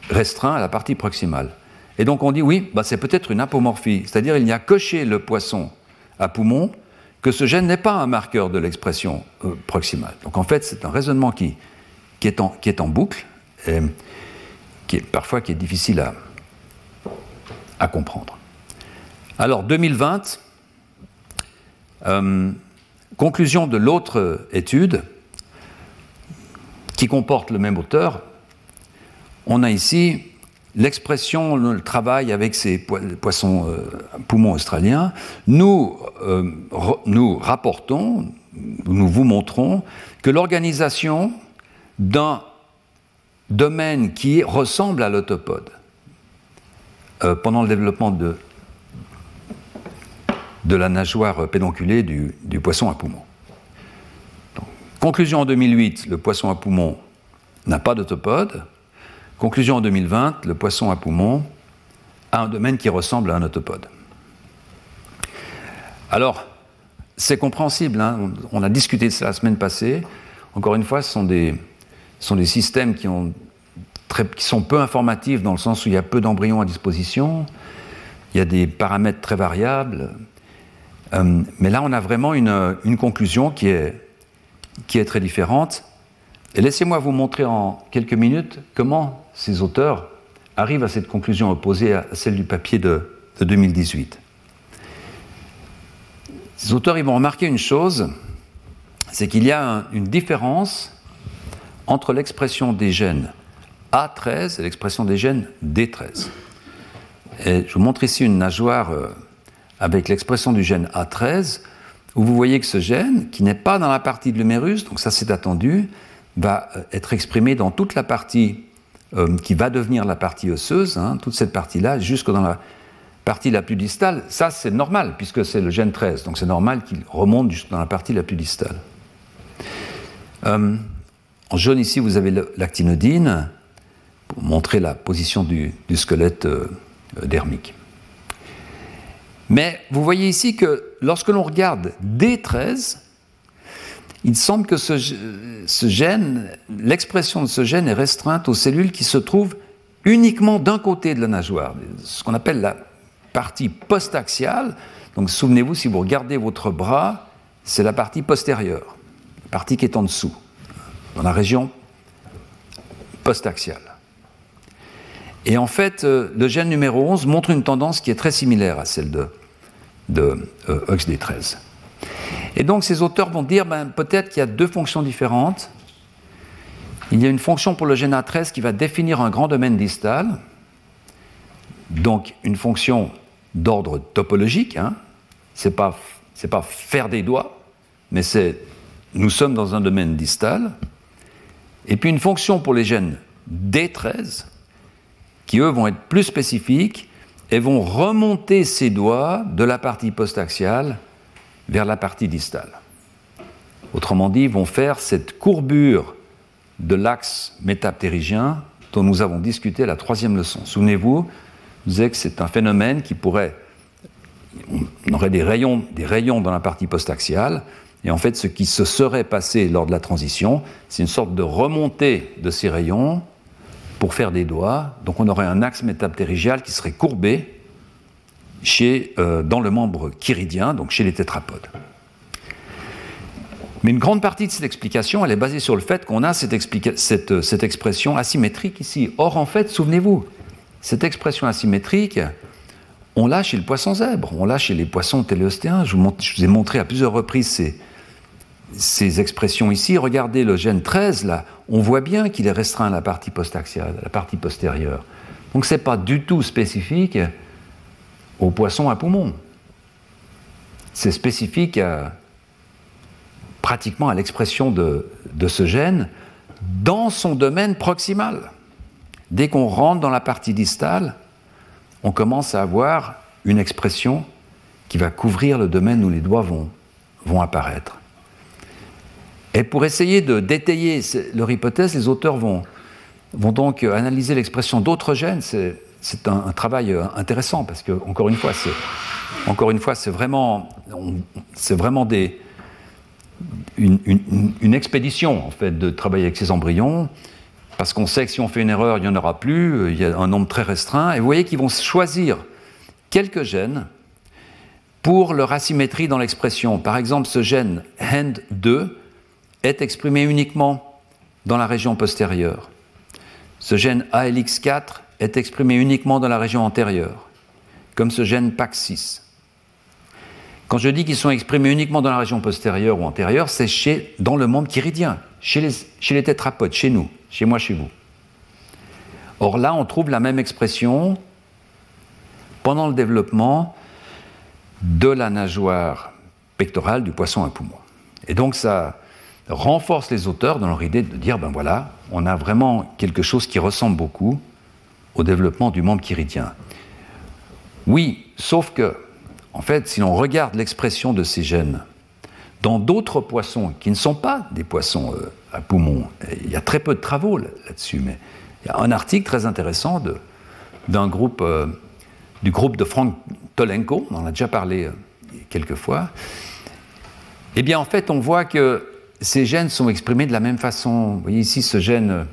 restreint à la partie proximale. Et donc on dit oui, bah c'est peut-être une apomorphie, c'est-à-dire il n'y a que chez le poisson à poumon que ce gène n'est pas un marqueur de l'expression euh, proximale. Donc en fait, c'est un raisonnement qui, qui, est en, boucle, et qui est parfois qui est difficile à, à comprendre. Alors 2020, euh, conclusion de l'autre étude qui comporte le même auteur, on a ici l'expression, le travail avec ces poissons euh, poumons australiens. Nous, euh, nous rapportons, nous vous montrons que l'organisation d'un domaine qui ressemble à l'autopode, euh, pendant le développement de, la nageoire pédonculée du, poisson à poumon. conclusion en 2008, le poisson à poumon n'a pas d'autopode. Conclusion en 2020, le poisson à poumon a un domaine qui ressemble à un autopode. Alors, c'est compréhensible, hein. on a discuté de ça la semaine passée. Encore une fois, ce sont des, sont des systèmes qui ont qui sont peu informatifs dans le sens où il y a peu d'embryons à disposition, il y a des paramètres très variables. Euh, mais là, on a vraiment une, conclusion qui est, très différente. Et laissez-moi vous montrer en quelques minutes comment ces auteurs arrivent à cette conclusion opposée à celle du papier de, de 2018. Ces auteurs ils vont remarquer une chose, c'est qu'il y a une différence entre l'expression des gènes a13 et l'expression des gènes D13. Et je vous montre ici une nageoire euh, avec l'expression du gène A13, où vous voyez que ce gène, qui n'est pas dans la partie de l'humérus, donc ça c'est attendu, va euh, être exprimé dans toute la partie euh, qui va devenir la partie osseuse, hein, toute cette partie-là, jusque dans la partie la plus distale. Ça, c'est normal, puisque c'est le gène 13, donc c'est normal qu'il remonte jusque dans la partie la plus distale. En jaune, ici, vous avez l'actinodine, pour montrer la position du, squelette euh, dermique. Mais vous voyez ici que lorsque l'on regarde D13, il semble que l'expression de ce gène est restreinte aux cellules qui se trouvent uniquement d'un côté de la nageoire, ce qu'on appelle la partie post-axiale. Donc souvenez-vous, si vous regardez votre bras, c'est la partie postérieure, la partie qui est en dessous, dans la région post-axiale. Et en fait, euh, le gène numéro 11 montre une tendance qui est très similaire à celle de, de euh, OXD13. Et donc ces auteurs vont dire ben, peut-être qu'il y a deux fonctions différentes. Il y a une fonction pour le gène A13 qui va définir un grand domaine distal, donc une fonction d'ordre topologique. Hein. Ce n'est pas, pas faire des doigts, mais c'est nous sommes dans un domaine distal. Et puis une fonction pour les gènes D13, qui eux vont être plus spécifiques et vont remonter ces doigts de la partie postaxiale vers la partie distale. Autrement dit, vont faire cette courbure de l'axe métaptérygien dont nous avons discuté la troisième leçon. Souvenez-vous, je disais que c'est un phénomène qui pourrait. On aurait des rayons, des rayons dans la partie postaxiale, et en fait, ce qui se serait passé lors de la transition, c'est une sorte de remontée de ces rayons pour faire des doigts. Donc on aurait un axe métaptérygial qui serait courbé chez, euh, dans le membre chiridien, donc chez les tétrapodes. Mais une grande partie de cette explication, elle est basée sur le fait qu'on a cette, cette, expression asymétrique ici. Or, en fait, souvenez-vous, cette expression asymétrique, on l'a chez le poisson zèbre, on l'a chez les poissons téléostéens. Je vous, ai montré à plusieurs reprises ces, ces expressions ici. Regardez le gène 13, là, on voit bien qu'il est restreint à la partie postaxiale, à la partie postérieure. Donc ce n'est pas du tout spécifique aux poissons à poumons. C'est spécifique pratiquement à l'expression de, ce gène dans son domaine proximal. Dès qu'on rentre dans la partie distale, on commence à avoir une expression qui va couvrir le domaine où les doigts vont apparaître. Et pour essayer de détailler leur hypothèse, les auteurs vont, donc analyser l'expression d'autres gènes. C'est un, travail euh, intéressant parce que, encore une fois, c'est vraiment, une, expédition en fait de travailler avec ces embryons parce qu'on sait que si on fait une erreur, il n'y en aura plus. Euh, il y a un nombre très restreint. Et vous voyez qu'ils vont choisir quelques gènes pour leur asymétrie dans l'expression. Par exemple, ce gène HAND2 est exprimé uniquement dans la région postérieure. Ce gène ALX4 est exprimé uniquement dans la région antérieure, comme ce gène PAX6. Quand je dis qu'ils sont exprimés uniquement dans la région postérieure ou antérieure, c'est chez, dans le monde chiridien, chez les, chez les tétrapodes, chez nous, chez moi, chez vous. Or là, on trouve la même expression pendant le développement de la nageoire pectorale du poisson à poumon. Et donc ça, renforce les auteurs dans leur idée de dire, ben voilà, on a vraiment quelque chose qui ressemble beaucoup au développement du membre chiridien. Oui, sauf que, en fait, si l'on regarde l'expression de ces gènes dans d'autres poissons qui ne sont pas des poissons euh, à poumons, il y a très peu de travaux là-dessus, mais il y a un article très intéressant d'un groupe, euh, du groupe de Frank Tolenko, on en a déjà parlé euh, quelques fois. Eh bien, en fait, on voit que ces gènes sont exprimés de la même façon. Vous voyez ici ce gène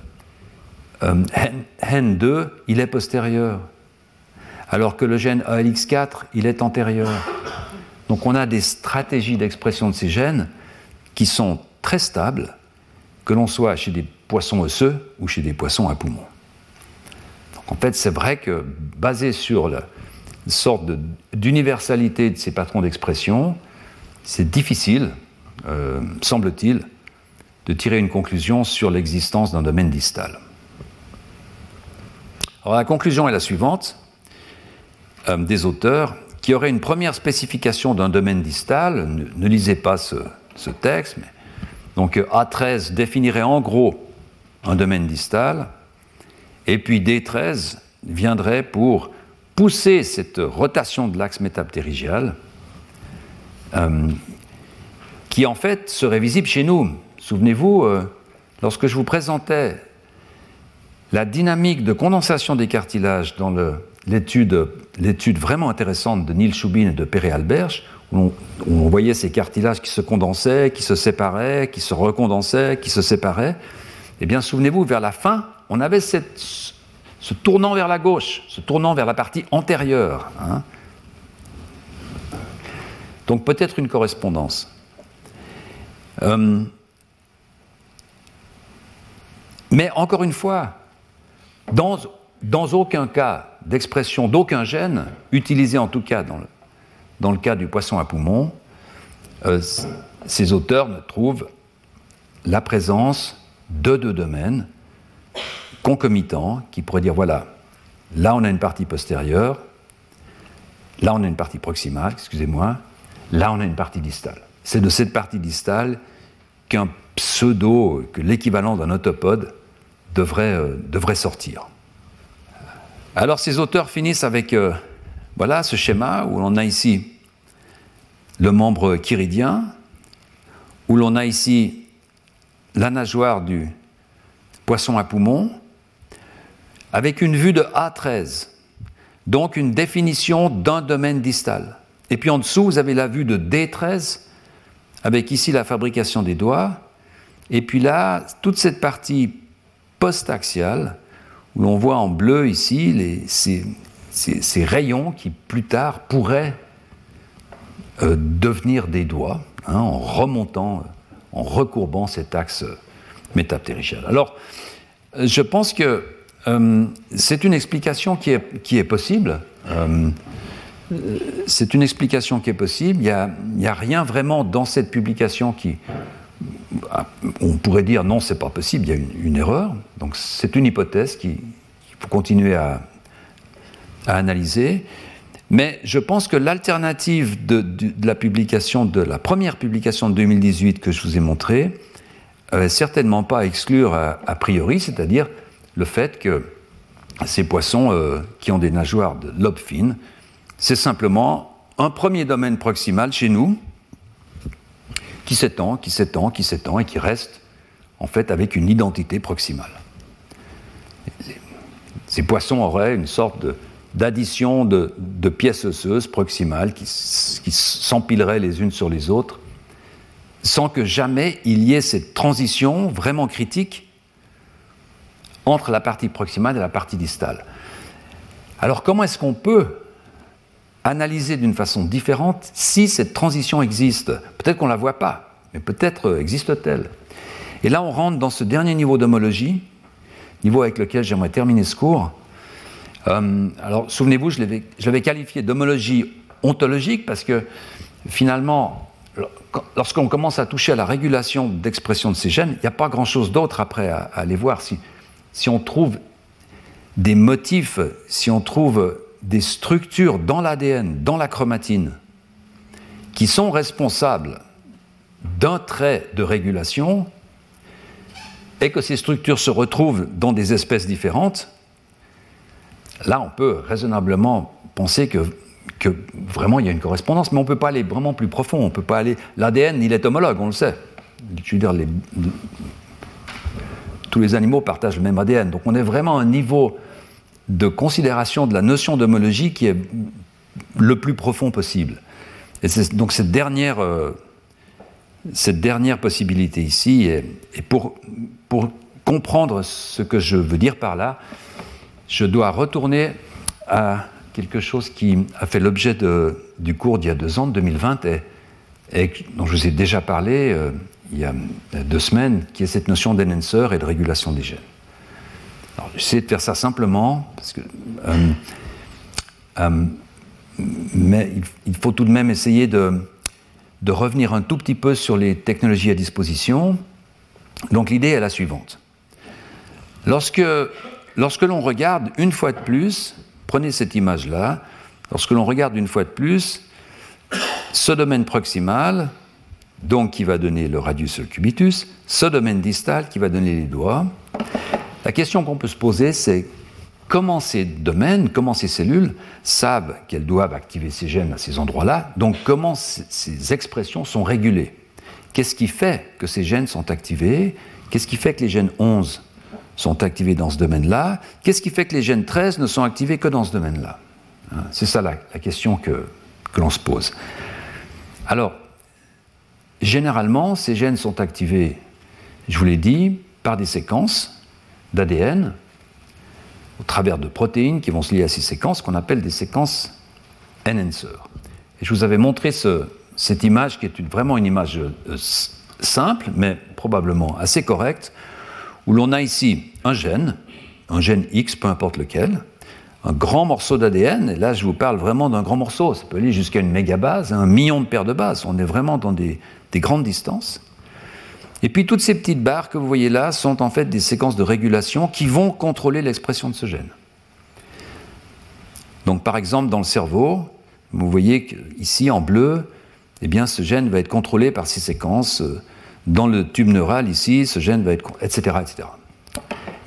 euh, HEN2, il est postérieur, alors que le gène ALX4, il est antérieur. Donc on a des stratégies d'expression de ces gènes qui sont très stables, que l'on soit chez des poissons osseux ou chez des poissons à poumons. Donc en fait, c'est vrai que basé sur la sorte d'universalité de ces patrons d'expression, c'est difficile euh, semble-t-il, de tirer une conclusion sur l'existence d'un domaine distal. Alors la conclusion est la suivante euh, des auteurs qui auraient une première spécification d'un domaine distal. Ne, lisez pas ce, texte, donc A13 définirait en gros un domaine distal, Et puis D13 viendrait pour pousser cette rotation de l'axe métaptérygial, euh, qui en fait serait visible chez nous. Souvenez-vous, euh, lorsque je vous présentais la dynamique de condensation des cartilages dans l'étude vraiment intéressante de Neil Shubin et de Perret Alberch, où on, voyait ces cartilages qui se condensaient, qui se séparaient, qui se recondensaient, qui se séparaient, eh bien souvenez-vous, vers la fin, on avait ce tournant vers la gauche, ce tournant vers la partie antérieure. Hein. Donc peut-être une correspondance. Euh, mais encore une fois, dans, dans aucun cas d'expression d'aucun gène, utilisé en tout cas dans le, dans le cas du poisson à poumon, euh, ces auteurs ne trouvent la présence de deux domaines concomitants qui pourraient dire voilà, là on a une partie postérieure, là on a une partie proximale, excusez-moi, là on a une partie distale. C'est de cette partie distale qu'un pseudo, que l'équivalent d'un autopode devrait, euh, sortir. Alors ces auteurs finissent avec euh, voilà ce schéma où l'on a ici le membre chiridien, où l'on a ici la nageoire du poisson à poumon, avec une vue de A13, donc une définition d'un domaine distal. Et puis en dessous, vous avez la vue de D13, avec ici la fabrication des doigts, et puis là, toute cette partie post-axiale, où l'on voit en bleu ici ces, rayons qui plus tard pourraient euh, devenir des doigts, hein, en remontant, en recourbant cet axe métaptérygial. Alors, je pense que euh, c'est une explication qui est, possible. Euh, c'est une explication qui est possible. Il n'y a, rien vraiment dans cette publication qui. On pourrait dire non, c'est pas possible, il y a une, erreur. Donc c'est une hypothèse qu'il faut continuer à, analyser. Mais je pense que l'alternative de, la publication, de la première publication de 2018 que je vous ai montrée, n'est certainement pas à exclure a, a priori, c'est-à-dire le fait que ces poissons euh, qui ont des nageoires de lobe fine, c'est simplement un premier domaine proximal chez nous qui s'étend, qui s'étend, qui s'étend et qui reste en fait avec une identité proximale. Ces poissons auraient une sorte d'addition de, pièces osseuses proximales qui, s'empileraient les unes sur les autres sans que jamais il y ait cette transition vraiment critique entre la partie proximale et la partie distale. Alors comment est-ce qu'on peut analyser d'une façon différente si cette transition existe Peut-être qu'on ne la voit pas, mais peut-être existe-t-elle. Et là, on rentre dans ce dernier niveau d'homologie, niveau avec lequel j'aimerais terminer ce cours. Euh, alors, souvenez-vous, je l'avais qualifié d'homologie ontologique parce que finalement, lorsqu'on commence à toucher à la régulation d'expression de ces gènes, il n'y a pas grand-chose d'autre après à, à, aller voir. Si, si on trouve des motifs, si on trouve des structures dans l'ADN, dans la chromatine, qui sont responsables d'un trait de régulation, et que ces structures se retrouvent dans des espèces différentes, là on peut raisonnablement penser que, vraiment il y a une correspondance, mais on ne peut pas aller vraiment plus profond, on peut pas aller... L'ADN, il est homologue, on le sait. Je veux dire, tous les animaux partagent le même ADN. Donc on est vraiment à un niveau de considération de la notion d'homologie qui est le plus profond possible. Et donc cette dernière, euh, cette dernière possibilité ici, et, pour, comprendre ce que je veux dire par là, je dois retourner à quelque chose qui a fait l'objet du cours d'il y a deux ans, de 2020, et, et, dont je vous ai déjà parlé, euh, il y a deux semaines, qui est cette notion d'enhancer et de régulation des gènes. Alors, j'essaie de faire ça simplement, euh, euh, mais il faut tout de même essayer de, de revenir un tout petit peu sur les technologies à disposition. Donc l'idée est la suivante. Lorsque, lorsque l'on regarde une fois de plus, prenez cette image-là, lorsque l'on regarde une fois de plus ce domaine proximal, donc qui va donner le radius et le cubitus, ce domaine distal qui va donner les doigts. La question qu'on peut se poser, c'est comment ces domaines, comment ces cellules savent qu'elles doivent activer ces gènes à ces endroits-là, donc comment ces expressions sont régulées. Qu'est-ce qui fait que ces gènes sont activés? Qu'est-ce qui fait que les gènes 11 sont activés dans ce domaine-là? Qu'est-ce qui fait que les gènes 13 ne sont activés que dans ce domaine-là? Hein, C'est ça la, question que, que l'on se pose. Alors, généralement, ces gènes sont activés, je vous l'ai dit, par des séquences d'ADN au travers de protéines qui vont se lier à ces séquences qu'on appelle des séquences enhancer. Et je vous avais montré cette image qui est vraiment une image euh, simple, mais probablement assez correcte, où l'on a ici un gène, un gène X, peu importe lequel, un grand morceau d'ADN, et là je vous parle vraiment d'un grand morceau, ça peut aller jusqu'à une mégabase, un million de paires de bases, on est vraiment dans des grandes distances. Et puis toutes ces petites barres que vous voyez là sont en fait des séquences de régulation qui vont contrôler l'expression de ce gène. Donc par exemple dans le cerveau, vous voyez qu'ici en bleu, eh bien ce gène va être contrôlé par ces séquences. Dans le tube neural ici, ce gène va être etc. etc.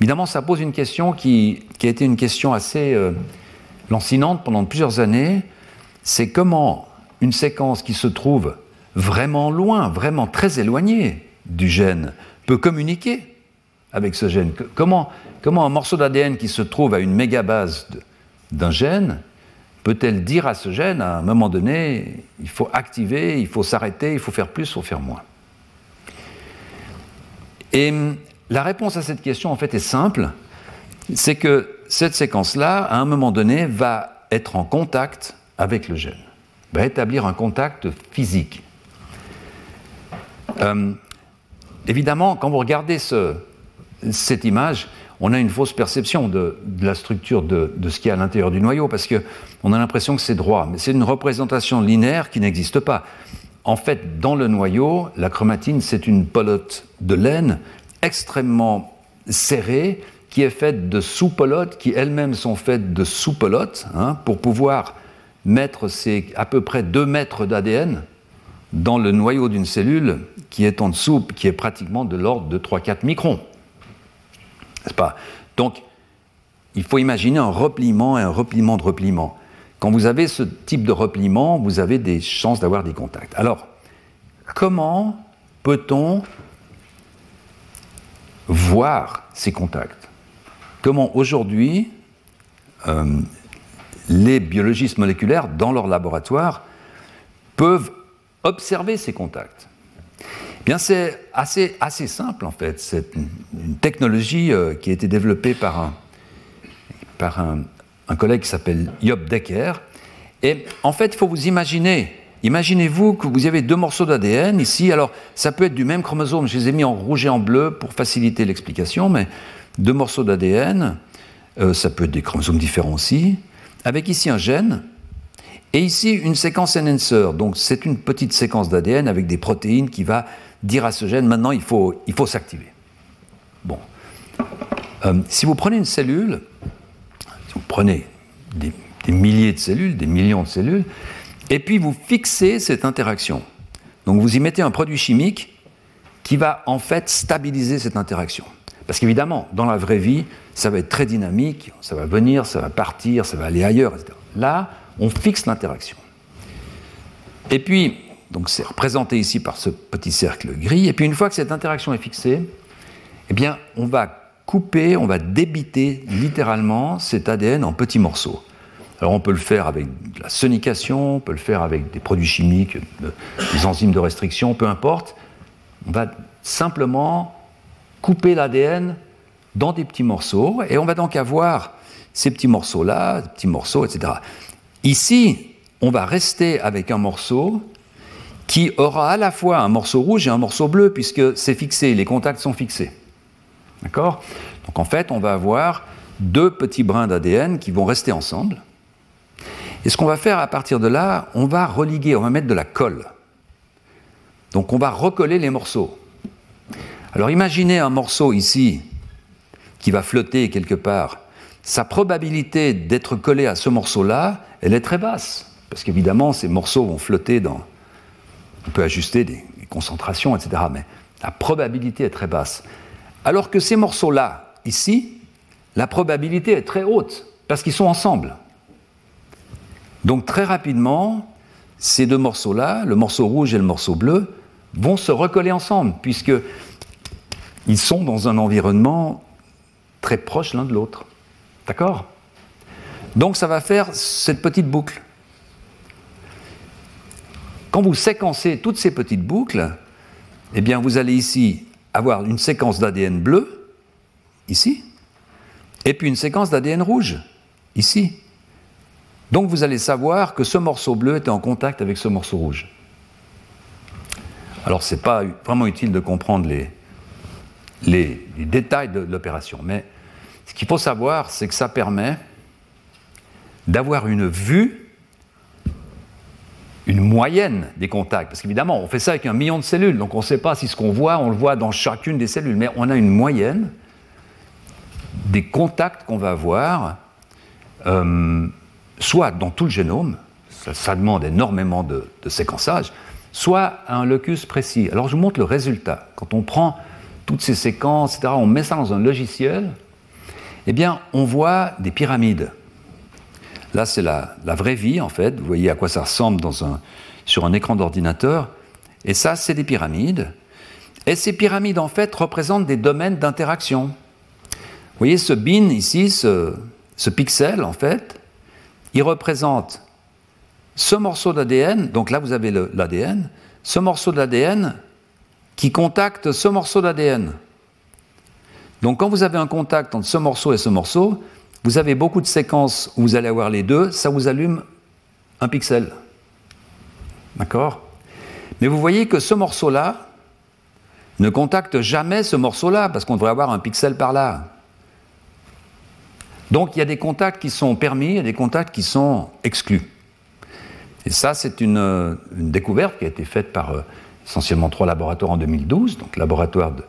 Évidemment, ça pose une question qui, a été une question assez euh, lancinante pendant plusieurs années. C'est comment une séquence qui se trouve vraiment loin, vraiment très éloignée du gène peut communiquer avec ce gène. Comment, un morceau d'ADN qui se trouve à une mégabase d'un gène peut-elle dire à ce gène, à un moment donné, il faut activer, il faut s'arrêter, il faut faire plus, il faut faire moins? Et hum, la réponse à cette question, en fait, est simple. C'est que cette séquence-là, à un moment donné, va être en contact avec le gène, va établir un contact physique. Hum, Évidemment, quand vous regardez cette image, on a une fausse perception de, la structure de, ce qu'il y a à l'intérieur du noyau, parce qu'on a l'impression que c'est droit, mais c'est une représentation linéaire qui n'existe pas. En fait, dans le noyau, la chromatine, c'est une pelote de laine extrêmement serrée, qui est faite de sous-pelotes, qui elles-mêmes sont faites de sous-pelotes, hein, pour pouvoir mettre ces à peu près 2 mètres d'ADN dans le noyau d'une cellule qui est en dessous, qui est pratiquement de l'ordre de 3-4 microns. N'est-ce pas? Donc, il faut imaginer un repliement et un repliement de repliement. Quand vous avez ce type de repliement, vous avez des chances d'avoir des contacts. Alors, comment peut-on voir ces contacts? Comment aujourd'hui euh, les biologistes moléculaires, dans leur laboratoire, peuvent observer ces contacts eh Bien, c'est assez, assez simple en fait. C'est une, technologie euh, qui a été développée par un, par un, collègue qui s'appelle Job Decker. Et en fait, il faut vous imaginer, imaginez-vous que vous avez deux morceaux d'ADN ici. Alors, ça peut être du même chromosome. Je les ai mis en rouge et en bleu pour faciliter l'explication, mais deux morceaux d'ADN, euh, ça peut être des chromosomes différents aussi, avec ici un gène et ici, une séquence enhancer. Donc, c'est une petite séquence d'ADN avec des protéines qui va dire à ce gène maintenant, il faut, il faut s'activer. Bon. Euh, si vous prenez une cellule, si vous prenez des, milliers de cellules, des millions de cellules, et puis vous fixez cette interaction. Donc, vous y mettez un produit chimique qui va en fait stabiliser cette interaction. Parce qu'évidemment, dans la vraie vie, ça va être très dynamique, ça va venir, ça va partir, ça va aller ailleurs, etc. Là, on fixe l'interaction. Et puis, donc c'est représenté ici par ce petit cercle gris, et puis une fois que cette interaction est fixée, eh bien, on va couper, on va débiter littéralement cet ADN en petits morceaux. Alors on peut le faire avec de la sonication, on peut le faire avec des produits chimiques, des enzymes de restriction, peu importe. On va simplement couper l'ADN dans des petits morceaux, et on va donc avoir ces petits morceaux-là, petits morceaux, etc. Ici, on va rester avec un morceau qui aura à la fois un morceau rouge et un morceau bleu, puisque c'est fixé, les contacts sont fixés. D'accord? Donc en fait, on va avoir deux petits brins d'ADN qui vont rester ensemble. Et ce qu'on va faire à partir de là, on va religuer, on va mettre de la colle. Donc on va recoller les morceaux. Alors imaginez un morceau ici qui va flotter quelque part. Sa probabilité d'être collé à ce morceau-là, elle est très basse. Parce qu'évidemment, ces morceaux vont flotter dans. On peut ajuster des, concentrations, etc. Mais la probabilité est très basse. Alors que ces morceaux-là, ici, la probabilité est très haute, parce qu'ils sont ensemble. Donc très rapidement, ces deux morceaux-là, le morceau rouge et le morceau bleu, vont se recoller ensemble, puisqu'ils sont dans un environnement très proche l'un de l'autre. D'accord? Donc ça va faire cette petite boucle. Quand vous séquencez toutes ces petites boucles, eh bien vous allez ici avoir une séquence d'ADN bleu, ici, et puis une séquence d'ADN rouge, ici. Donc vous allez savoir que ce morceau bleu était en contact avec ce morceau rouge. Alors ce n'est pas vraiment utile de comprendre les, les, détails de l'opération, mais ce qu'il faut savoir, c'est que ça permet d'avoir une vue, une moyenne des contacts. Parce qu'évidemment, on fait ça avec un million de cellules, donc on ne sait pas si ce qu'on voit, on le voit dans chacune des cellules, mais on a une moyenne des contacts qu'on va avoir. Euh, soit dans tout le génome, ça, demande énormément de, séquençage, soit à un locus précis. Alors je vous montre le résultat. Quand on prend toutes ces séquences, etc., on met ça dans un logiciel, eh bien on voit des pyramides. Là c'est la, vraie vie en fait, vous voyez à quoi ça ressemble sur un écran d'ordinateur, et ça c'est des pyramides. Et ces pyramides en fait représentent des domaines d'interaction. Vous voyez ce bin ici, ce pixel en fait, il représente ce morceau d'ADN, donc là vous avez l'ADN, ce morceau d'ADN qui contacte ce morceau d'ADN. Donc quand vous avez un contact entre ce morceau et ce morceau, vous avez beaucoup de séquences où vous allez avoir les deux, ça vous allume un pixel. D'accord? Mais vous voyez que ce morceau-là ne contacte jamais ce morceau-là, parce qu'on devrait avoir un pixel par là. Donc il y a des contacts qui sont permis et des contacts qui sont exclus. Et ça, c'est une, découverte qui a été faite par euh, essentiellement trois laboratoires en 2012, donc laboratoire de,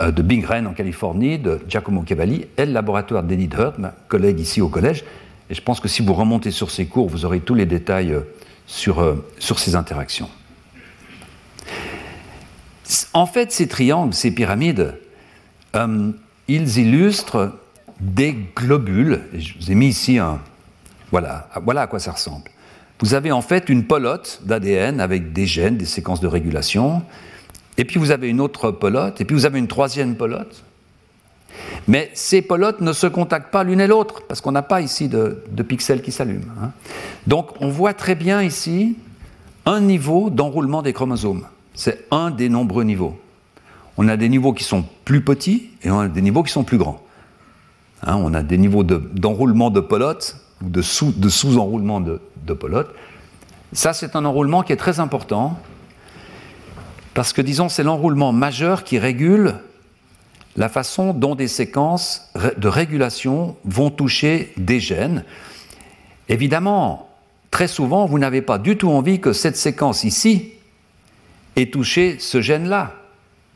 de Big Ren en Californie, de Giacomo Cavalli, et le laboratoire d'Edith Hurt, ma collègue ici au collège. Et je pense que si vous remontez sur ces cours, vous aurez tous les détails euh, sur, sur ces interactions. En fait, ces triangles, ces pyramides, ils illustrent des globules. je vous ai mis ici un. Voilà, voilà à quoi ça ressemble. Vous avez en fait une pelote d'ADN avec des gènes, des séquences de régulation, et puis vous avez une autre pelote, et puis vous avez une troisième pelote. Mais ces pelotes ne se contactent pas l'une et l'autre, parce qu'on n'a pas ici de, pixels qui s'allument. Hein. Donc on voit très bien ici un niveau d'enroulement des chromosomes. C'est un des nombreux niveaux. On a des niveaux qui sont plus petits et on a des niveaux qui sont plus grands. Hein, on a des niveaux d'enroulement de, pelote ou de sous-enroulement de, de pelote. Ça, c'est un enroulement qui est très important parce que, disons, c'est l'enroulement majeur qui régule la façon dont des séquences de régulation vont toucher des gènes. Évidemment, très souvent, vous n'avez pas du tout envie que cette séquence ici ait touché ce gène-là,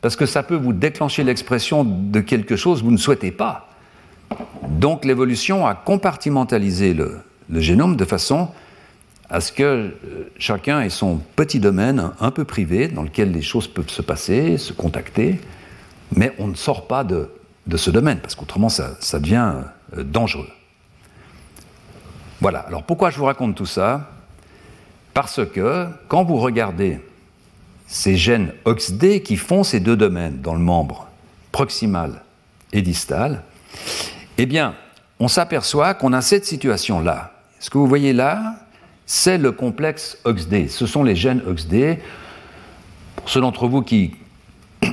parce que ça peut vous déclencher l'expression de quelque chose que vous ne souhaitez pas. Donc l'évolution a compartimentalisé le, génome de façon à ce que euh, chacun ait son petit domaine un peu privé dans lequel les choses peuvent se passer, se contacter, mais on ne sort pas de, ce domaine, parce qu'autrement ça, ça, devient euh, dangereux. Voilà, alors pourquoi je vous raconte tout ça? Parce que quand vous regardez ces gènes OXD qui font ces deux domaines dans le membre proximal et distal, eh bien, on s'aperçoit qu'on a cette situation-là. Ce que vous voyez là, c'est le complexe OXD. Ce sont les gènes OXD. Pour ceux d'entre vous qui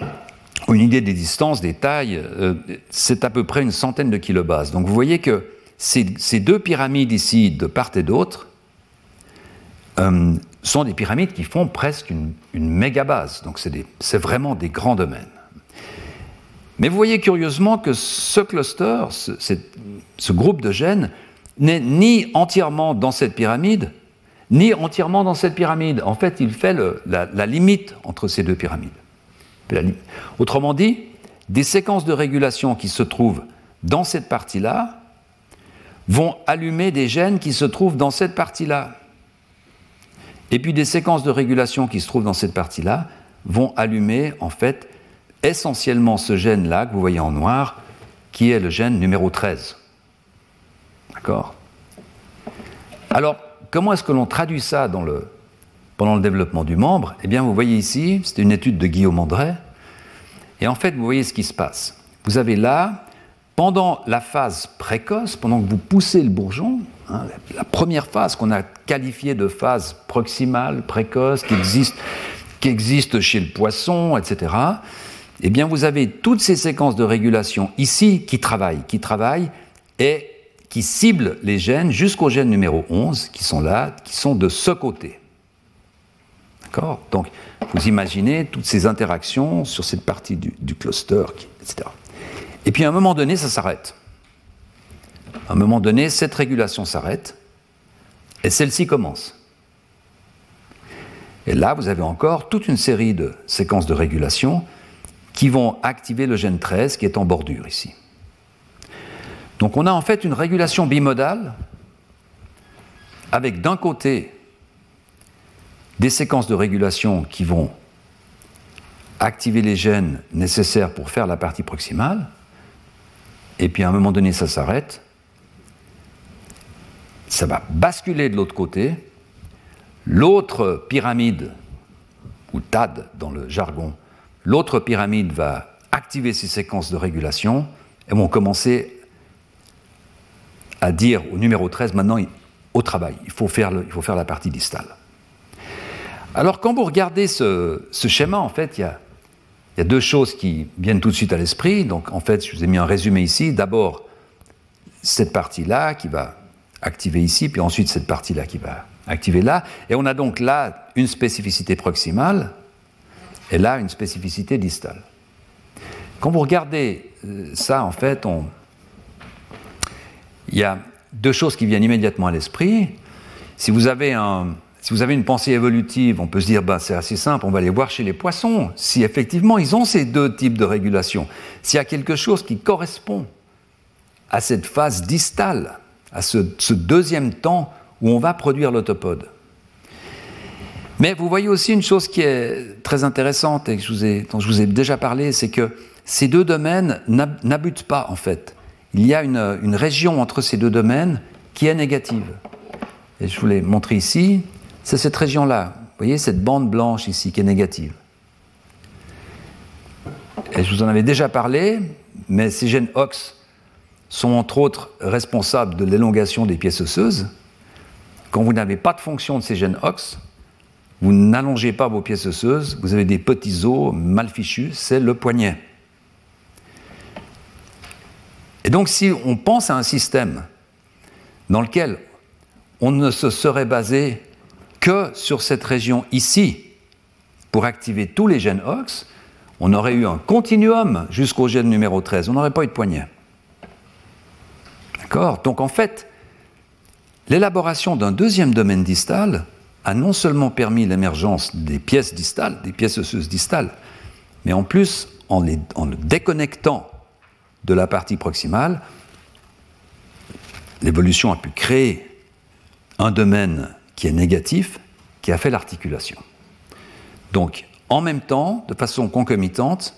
ont une idée des distances, des tailles, euh, c'est à peu près une centaine de kilobases. Donc vous voyez que ces, deux pyramides ici, de part et d'autre, euh, sont des pyramides qui font presque une, une mégabase. Donc c'est vraiment des grands domaines. Mais vous voyez curieusement que ce cluster, ce, groupe de gènes, n'est ni entièrement dans cette pyramide, ni entièrement dans cette pyramide. En fait, il fait la, limite entre ces deux pyramides. Autrement dit, des séquences de régulation qui se trouvent dans cette partie-là vont allumer des gènes qui se trouvent dans cette partie-là. Et puis des séquences de régulation qui se trouvent dans cette partie-là vont allumer en fait essentiellement ce gène-là que vous voyez en noir, qui est le gène numéro 13. D'accord? Alors, comment est-ce que l'on traduit ça dans le, pendant le développement du membre? Eh bien, vous voyez ici, c'est une étude de Guillaume André, et en fait, vous voyez ce qui se passe. Vous avez là, pendant la phase précoce, pendant que vous poussez le bourgeon, hein, la première phase qu'on a qualifiée de phase proximale, précoce, qui existe, qui existe chez le poisson, etc., eh bien, vous avez toutes ces séquences de régulation ici qui travaillent, qui travaillent et qui ciblent les gènes jusqu'au gène numéro 11, qui sont là, qui sont de ce côté. D'accord? Donc, vous imaginez toutes ces interactions sur cette partie du, cluster, etc. Et puis, à un moment donné, ça s'arrête. À un moment donné, cette régulation s'arrête et celle-ci commence. Et là, vous avez encore toute une série de séquences de régulation qui vont activer le gène 13 qui est en bordure ici. Donc on a en fait une régulation bimodale avec d'un côté des séquences de régulation qui vont activer les gènes nécessaires pour faire la partie proximale, et puis à un moment donné ça s'arrête, ça va basculer de l'autre côté, l'autre pyramide, ou TAD dans le jargon, L'autre pyramide va activer ces séquences de régulation et vont commencer à dire au numéro 13, maintenant, au travail, il faut faire, il faut faire la partie distale. Alors quand vous regardez ce, schéma, en fait, il y, a, il y, a, deux choses qui viennent tout de suite à l'esprit. Donc en fait, je vous ai mis un résumé ici. D'abord, cette partie-là qui va activer ici, puis ensuite cette partie-là qui va activer là. Et on a donc là une spécificité proximale, et là une spécificité distale. Quand vous regardez euh, ça, en fait, il y a deux choses qui viennent immédiatement à l'esprit. Si vous avez une pensée évolutive, on peut se dire, ben, c'est assez simple, on va aller voir chez les poissons, si effectivement ils ont ces deux types de régulation, s'il y a quelque chose qui correspond à cette phase distale, à ce, deuxième temps où on va produire l'autopode. Mais vous voyez aussi une chose qui est très intéressante et dont je vous ai déjà parlé, c'est que ces deux domaines n'abutent pas en fait. Il y a une, région entre ces deux domaines qui est négative. Et je vous l'ai montré ici, c'est cette région-là. Vous voyez cette bande blanche ici qui est négative. Je vous en avais déjà parlé, mais ces gènes OX sont entre autres responsables de l'élongation des pièces osseuses. Quand vous n'avez pas de fonction de ces gènes OX, vous n'allongez pas vos pièces osseuses, vous avez des petits os mal fichus, c'est le poignet. Et donc si on pense à un système dans lequel on ne se serait basé que sur cette région ici pour activer tous les gènes OX, on aurait eu un continuum jusqu'au gène numéro 13, on n'aurait pas eu de poignet. D'accord? Donc en fait, l'élaboration d'un deuxième domaine distal a non seulement permis l'émergence des pièces distales, des pièces osseuses distales, mais en plus, en, le déconnectant de la partie proximale, l'évolution a pu créer un domaine qui est négatif, qui a fait l'articulation. Donc, en même temps, de façon concomitante,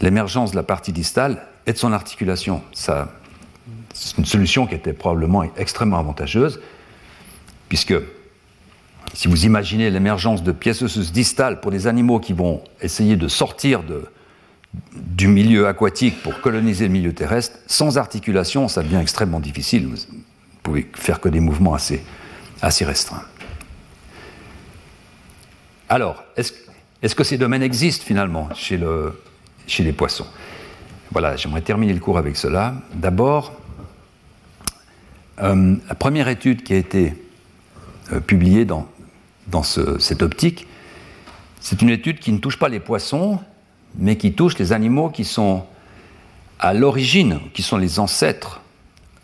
l'émergence de la partie distale et de son articulation. C'est une solution qui était probablement extrêmement avantageuse, puisque si vous imaginez l'émergence de pièces osseuses distales pour des animaux qui vont essayer de sortir du milieu aquatique pour coloniser le milieu terrestre, sans articulation, ça devient extrêmement difficile. Vous ne pouvez faire que des mouvements assez, restreints. Alors, est-ce que ces domaines existent finalement chez, le, chez les poissons? Voilà, j'aimerais terminer le cours avec cela. D'abord, euh, la première étude qui a été euh, publiée dans cette optique, c'est une étude qui ne touche pas les poissons, mais qui touche les animaux qui sont à l'origine, qui sont les ancêtres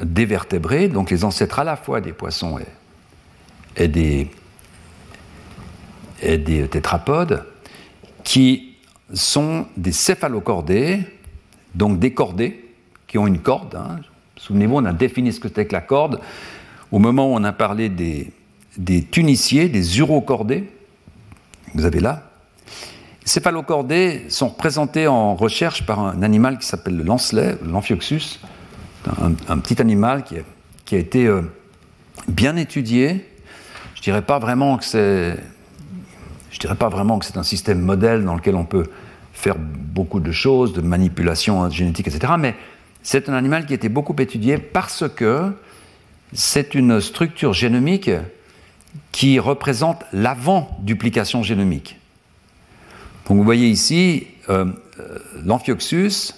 des vertébrés, donc les ancêtres à la fois des poissons et, des, et des tétrapodes, qui sont des céphalocordés, donc des cordés, qui ont une corde. Hein. Souvenez-vous, on a défini ce que c'était que la corde au moment où on a parlé des, des tuniciers, des urocordés, vous avez là. Céphalocordés sont représentés en recherche par un animal qui s'appelle le lancelet, l'amphioxus, un, petit animal qui a, été euh, bien étudié. Je dirais pas vraiment que c'est, dirais pas vraiment que c'est un système modèle dans lequel on peut faire beaucoup de choses, de manipulation génétique, etc. Mais c'est un animal qui a été beaucoup étudié parce que c'est une structure génomique qui représente l'avant-duplication génomique. Donc vous voyez ici, euh, euh, l'amphioxus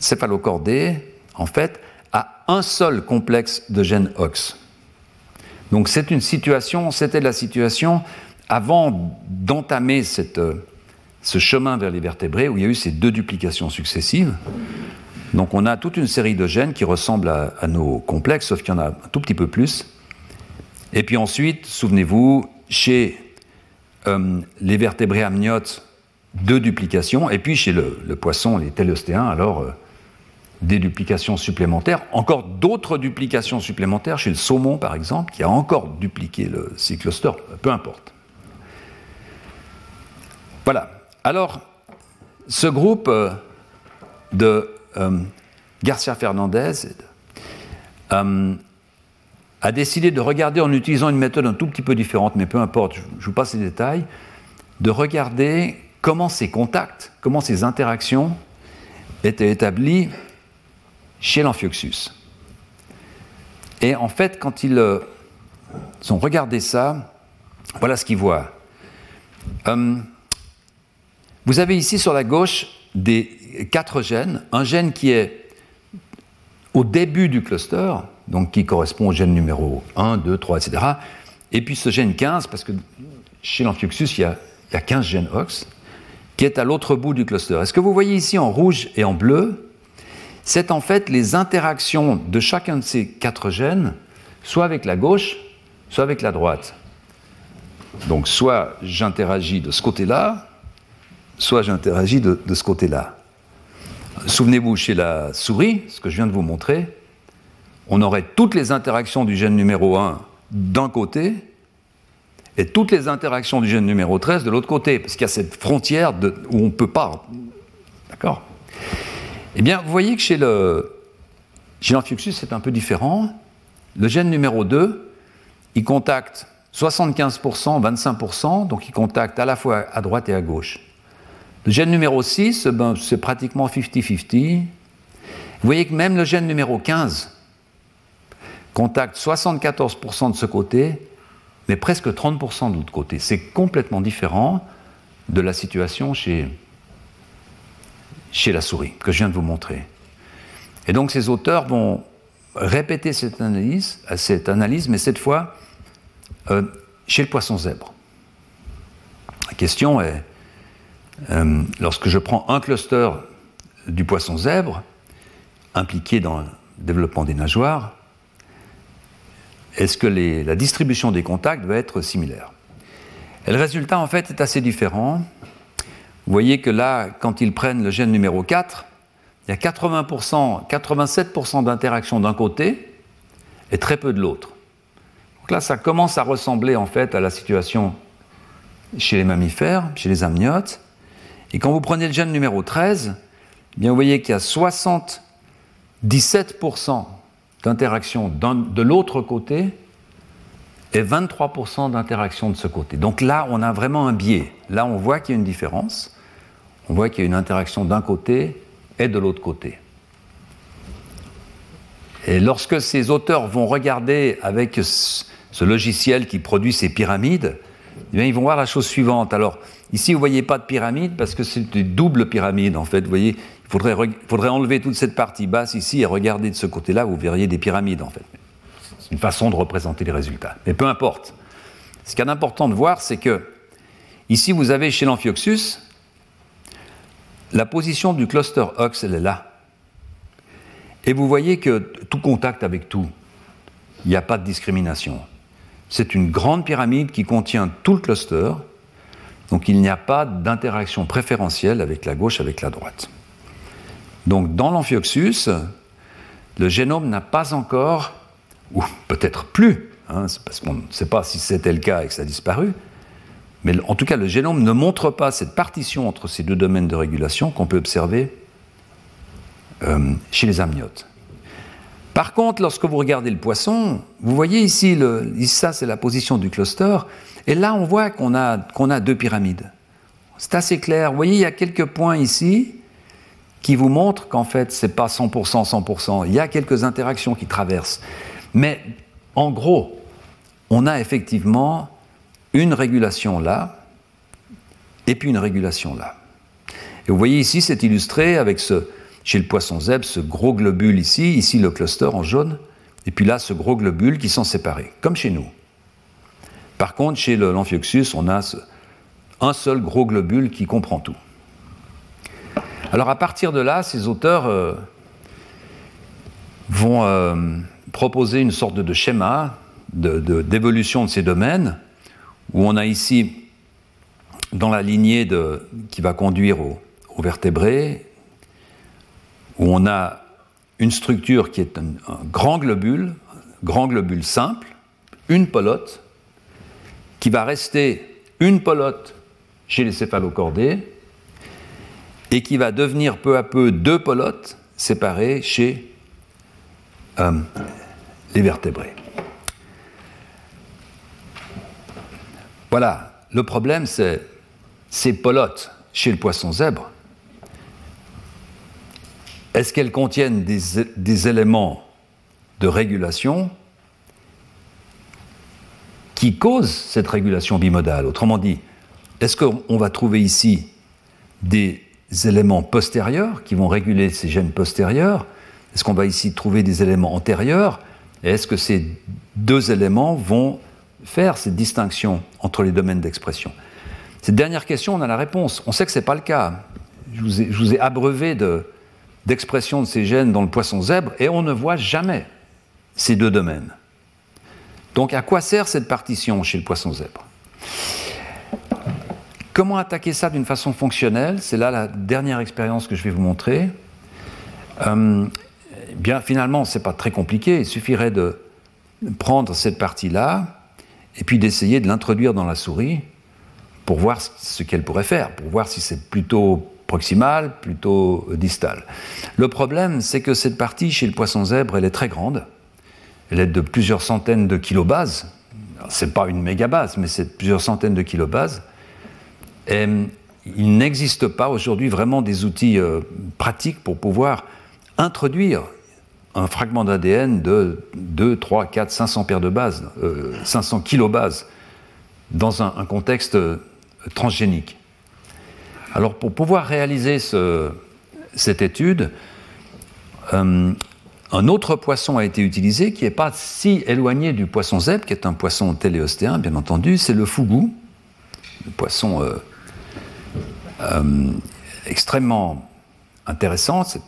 céphalocordé, en fait, a un seul complexe de gènes OX. Donc c'est une situation, c'était la situation avant d'entamer euh, ce chemin vers les vertébrés où il y a eu ces deux duplications successives. Donc on a toute une série de gènes qui ressemblent à, nos complexes, sauf qu'il y en a un tout petit peu plus. Et puis ensuite, souvenez-vous, chez les vertébrés amniotes, deux duplications, et puis chez le, poisson, les télostéens, alors euh, des duplications supplémentaires, encore d'autres duplications supplémentaires chez le saumon par exemple, qui a encore dupliqué le cycloster, peu importe. Voilà. Alors, ce groupe euh, de euh, Garcia Fernandez a décidé de regarder, en utilisant une méthode un tout petit peu différente, mais peu importe, je, vous passe les détails, de regarder comment ces contacts, comment ces interactions étaient établies chez l'amphioxus. Et en fait, quand ils euh, ont regardé ça, voilà ce qu'ils voient. vous avez ici sur la gauche des quatre gènes, un gène qui est au début du cluster, donc qui correspond au gène numéro 1, 2, 3, etc. Et puis ce gène 15, parce que chez l'amphioxus, il, y a 15 gènes OX, qui est à l'autre bout du cluster. est ce que vous voyez ici en rouge et en bleu, c'est en fait les interactions de chacun de ces quatre gènes, soit avec la gauche, soit avec la droite. Donc soit j'interagis de ce côté-là, soit j'interagis de, ce côté-là. Souvenez-vous, chez la souris, ce que je viens de vous montrer, on aurait toutes les interactions du gène numéro 1 d'un côté et toutes les interactions du gène numéro 13 de l'autre côté, parce qu'il y a cette frontière où on ne peut pas. D'accord? Eh bien, vous voyez que chez le c'est un peu différent. Le gène numéro 2, il contacte 75%, 25%, donc il contacte à la fois à droite et à gauche. Le gène numéro 6, ben, c'est pratiquement 50-50. Vous voyez que même le gène numéro 15 contacte 74% de ce côté, mais presque 30% de l'autre côté. C'est complètement différent de la situation chez, chez la souris, que je viens de vous montrer. Et donc ces auteurs vont répéter cette analyse, cette analyse mais cette fois euh, chez le poisson zèbre. La question est, euh, lorsque je prends un cluster du poisson zèbre, impliqué dans le développement des nageoires, est-ce que la distribution des contacts va être similaire Et le résultat, en fait, est assez différent. Vous voyez que là, quand ils prennent le gène numéro 4, il y a 80%, 87% d'interaction d'un côté et très peu de l'autre. Donc là, ça commence à ressembler en fait à la situation chez les mammifères, chez les amniotes. Et quand vous prenez le gène numéro 13, eh bien vous voyez qu'il y a 77% d'interaction de l'autre côté et 23% d'interaction de ce côté. Donc là, on a vraiment un biais. Là, on voit qu'il y a une différence. On voit qu'il y a une interaction d'un côté et de l'autre côté. Et lorsque ces auteurs vont regarder avec ce logiciel qui produit ces pyramides, eh bien, ils vont voir la chose suivante. Alors, ici, vous ne voyez pas de pyramide parce que c'est une double pyramide, en fait. Vous voyez, il faudrait, enlever toute cette partie basse ici et regarder de ce côté-là, vous verriez des pyramides, en fait. C'est une façon de représenter les résultats. Mais peu importe. Ce qu'il y a d'important de voir, c'est que ici, vous avez chez l'amphioxus, la position du cluster OX, elle est là. Et vous voyez que tout contact avec tout, il n'y a pas de discrimination. C'est une grande pyramide qui contient tout le cluster, donc il n'y a pas d'interaction préférentielle avec la gauche, avec la droite. Donc dans l'amphioxus, le génome n'a pas encore, ou peut-être plus, hein, parce qu'on ne sait pas si c'était le cas et que ça a disparu, Mais en tout cas, le génome ne montre pas cette partition entre ces deux domaines de régulation qu'on peut observer euh, chez les amniotes. Par contre, lorsque vous regardez le poisson, vous voyez ici, ça c'est la position du cluster, et là on voit qu'on a, qu'on a deux pyramides. C'est assez clair. Vous voyez, il y a quelques points ici qui vous montrent qu'en fait, ce n'est pas 100%, 100%. Il y a quelques interactions qui traversent. Mais en gros, on a effectivement une régulation là, et puis une régulation là. Et vous voyez ici, c'est illustré avec ce, chez le poisson zèbre, ce gros globule ici, ici le cluster en jaune, et puis là, ce gros globule qui sont séparés, comme chez nous. Par contre, chez l'amphioxus, on a un seul gros globule qui comprend tout. Alors à partir de là, ces auteurs euh, vont euh, proposer une sorte de, schéma d'évolution de, ces domaines, où on a ici, dans la lignée qui va conduire aux vertébrés, où on a une structure qui est un, grand globule, grand globule simple, une pelote, qui va rester une pelote chez les céphalocordés et qui va devenir peu à peu deux pelotes séparées chez euh, les vertébrés. Voilà, le problème c'est ces pelotes chez le poisson zèbre est-ce qu'elles contiennent des, éléments de régulation qui causent cette régulation bimodale? Autrement dit, est-ce qu'on va trouver ici des éléments postérieurs qui vont réguler ces gènes postérieurs Est-ce qu'on va ici trouver des éléments antérieurs? Et est-ce que ces deux éléments vont faire cette distinction entre les domaines d'expression? Cette dernière question, on a la réponse. On sait que ce n'est pas le cas. Je vous, ai, abreuvé de, d'expression de ces gènes dans le poisson zèbre et on ne voit jamais ces deux domaines. Donc à quoi sert cette partition chez le poisson zèbre? Comment attaquer ça d'une façon fonctionnelle? C'est là la dernière expérience que je vais vous montrer. Euh, bien, finalement, ce n'est pas très compliqué. Il suffirait de prendre cette partie-là et puis d'essayer de l'introduire dans la souris pour voir ce qu'elle pourrait faire, pour voir si c'est plutôt proximale, plutôt distale. Le problème, c'est que cette partie chez le poisson zèbre, elle est très grande. Elle est de plusieurs centaines de kilobases. C'est pas une mégabase, mais c'est plusieurs centaines de kilobases. Et il n'existe pas aujourd'hui vraiment des outils euh, pratiques pour pouvoir introduire un fragment d'ADN de 2, 3, 4, 500 paires de bases, 500 euh, kilobases, dans un contexte euh, transgénique. Alors pour pouvoir réaliser cette étude, euh, un autre poisson a été utilisé qui n'est pas si éloigné du poisson zèbre, qui est un poisson téléostéen, bien entendu, c'est le fougou, le poisson euh, euh, extrêmement intéressant, c'est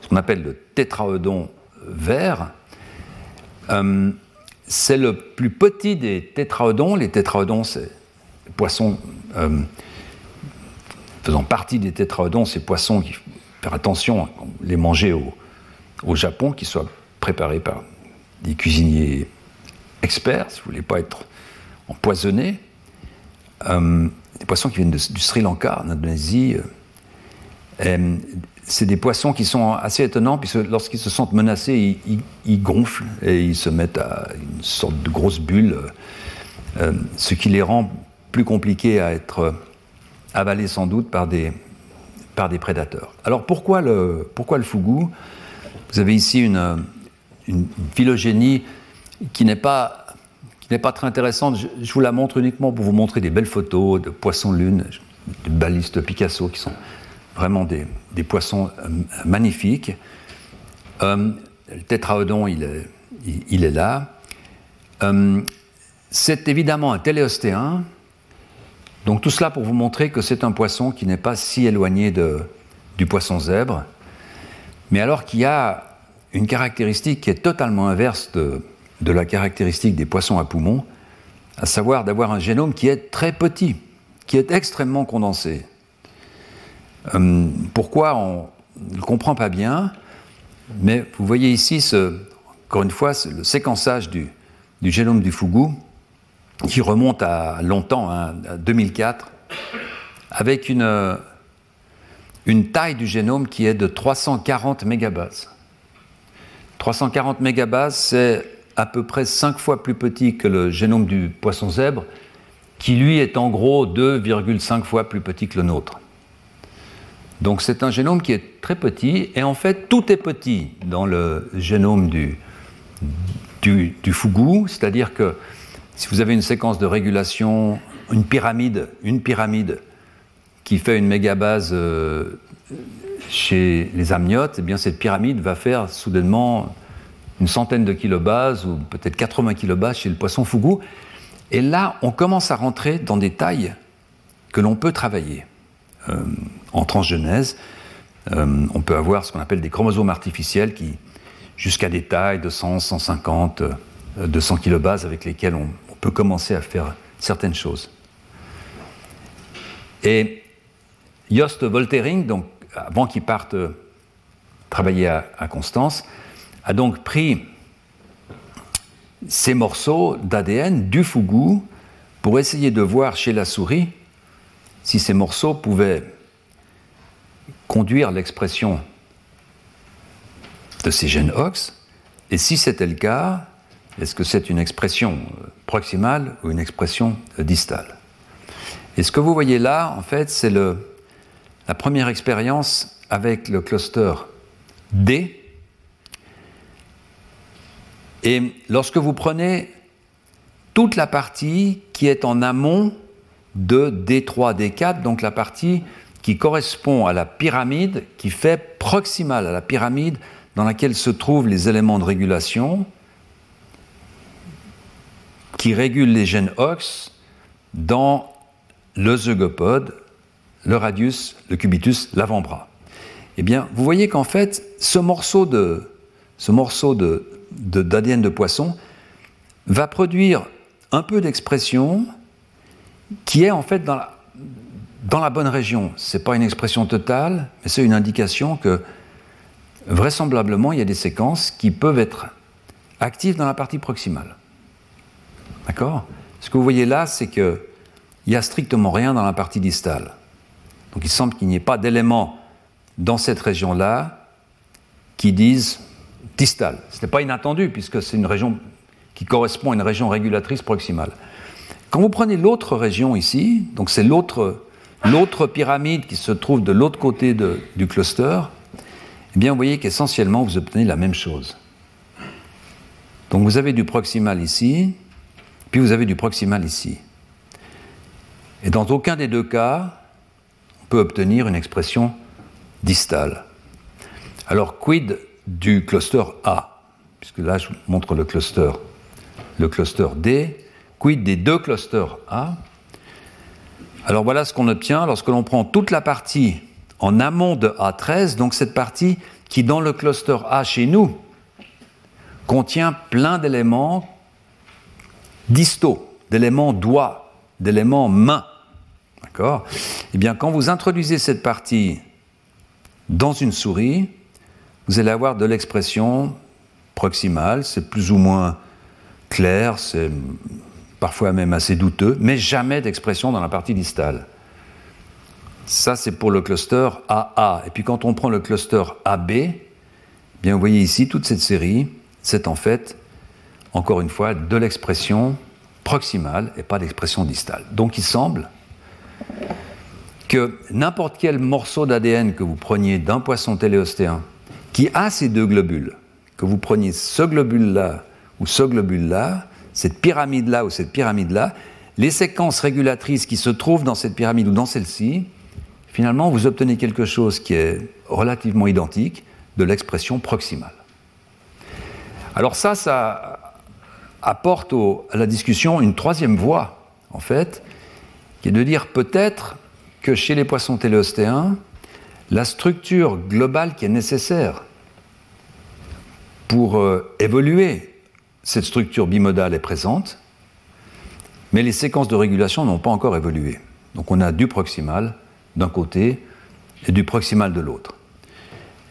ce qu'on appelle le tétraodon vert. c'est le plus petit des tétraodons. Les tétraodons, c'est des poissons faisant partie des tétraodons, ces poissons, faut faire attention à les manger au, au Japon, qu'ils soient préparés par des cuisiniers experts, si vous ne voulez pas être empoisonnés. Euh, des poissons qui viennent du Sri Lanka, en Indonésie. Euh, c'est des poissons qui sont assez étonnants, puisque lorsqu'ils se sentent menacés, ils, gonflent et ils se mettent à une sorte de grosse bulle, euh, ce qui les rend plus compliqués à être avalé sans doute par des, par des prédateurs. Alors pourquoi le, pourquoi le fougou? Vous avez ici une, phylogénie qui n'est pas, n'est pas très intéressante. Je, vous la montre uniquement pour vous montrer des belles photos de poissons lune, de balistes Picasso qui sont vraiment des, des poissons euh, magnifiques. Euh, le tétraodon, il est, est là. Euh, c'est évidemment un téléostéen, donc tout cela pour vous montrer que c'est un poisson qui n'est pas si éloigné de, du poisson zèbre, mais alors qu'il y a une caractéristique qui est totalement inverse de, la caractéristique des poissons à poumons, à savoir d'avoir un génome qui est très petit, qui est extrêmement condensé. Hum, pourquoi on ne comprend pas bien, mais vous voyez ici, encore une fois, le séquençage du, du génome du fougou qui remonte à longtemps, hein, à 2004, avec une, une taille du génome qui est de 340 mégabases. 340 mégabases, c'est à peu près 5 fois plus petit que le génome du poisson zèbre, qui lui est en gros 2,5 fois plus petit que le nôtre. Donc c'est un génome qui est très petit, et en fait tout est petit dans le génome du, du, fougou, c'est-à-dire que si vous avez une séquence de régulation, une pyramide, une pyramide qui fait une mégabase euh, chez les amniotes, eh bien cette pyramide va faire soudainement une centaine de kilobases ou peut-être 80 kilobases chez le poisson fougou. Et là, on commence à rentrer dans des tailles que l'on peut travailler. Euh, en transgenèse, euh, on peut avoir ce qu'on appelle des chromosomes artificiels qui, jusqu'à des tailles de 100, 150, 200 kilobases avec lesquelles on, peut commencer à faire certaines choses. Et Jost Voltering, donc avant qu'il parte travailler à, Constance, a donc pris ces morceaux d'ADN du fougou pour essayer de voir chez la souris si ces morceaux pouvaient conduire l'expression de ces gènes OX, et si c'était le cas, est-ce que c'est une expression proximale ou une expression distale? Et ce que vous voyez là, en fait, c'est la première expérience avec le cluster D. Et lorsque vous prenez toute la partie qui est en amont de D3, D4, donc la partie qui correspond à la pyramide qui fait proximale à la pyramide dans laquelle se trouvent les éléments de régulation qui régulent les gènes OX dans le zygopode, le radius, le cubitus, l'avant-bras. Eh bien, vous voyez qu'en fait, ce morceau de ce morceau de, d'ADN de, poisson va produire un peu d'expression qui est en fait dans la, dans la bonne région. Ce n'est pas une expression totale, mais c'est une indication que vraisemblablement, il y a des séquences qui peuvent être actives dans la partie proximale. D'accord? Ce que vous voyez là, c'est qu'il n'y a strictement rien dans la partie distale. Donc il semble qu'il n'y ait pas d'éléments dans cette région-là qui disent distale. Ce n'est pas inattendu, puisque c'est une région qui correspond à une région régulatrice proximale. Quand vous prenez l'autre région ici, donc c'est l'autre, pyramide qui se trouve de l'autre côté du cluster, eh bien, vous voyez qu'essentiellement, vous obtenez la même chose. Donc, vous avez du proximal ici, puis vous avez du proximal ici. Et dans aucun des deux cas, on peut obtenir une expression distale. Alors, quid du cluster A Puisque là, je vous montre le cluster, le cluster D. Quid des deux clusters A? Alors, voilà ce qu'on obtient lorsque l'on prend toute la partie en amont de A13, donc cette partie qui, dans le cluster A chez nous, contient plein d'éléments distaux, d'éléments doigts, d'éléments mains. D'accord? Eh bien, quand vous introduisez cette partie dans une souris, vous allez avoir de l'expression proximale, c'est plus ou moins clair, c'est parfois même assez douteux, mais jamais d'expression dans la partie distale. Ça, c'est pour le cluster AA. Et puis quand on prend le cluster AB, bien vous voyez ici toute cette série, c'est en fait, encore une fois, de l'expression proximale et pas d'expression distale. Donc il semble que n'importe quel morceau d'ADN que vous preniez d'un poisson téléostéen qui a ces deux globules, que vous preniez ce globule-là ou ce globule-là, cette pyramide-là ou cette pyramide-là, les séquences régulatrices qui se trouvent dans cette pyramide ou dans celle-ci, finalement, vous obtenez quelque chose qui est relativement identique de l'expression proximale. Alors ça, ça apporte à la discussion une troisième voie, en fait, qui est de dire peut-être que chez les poissons téléostéens, la structure globale qui est nécessaire pour euh, évoluer cette structure bimodale est présente, mais les séquences de régulation n'ont pas encore évolué. Donc on a du proximal d'un côté et du proximal de l'autre.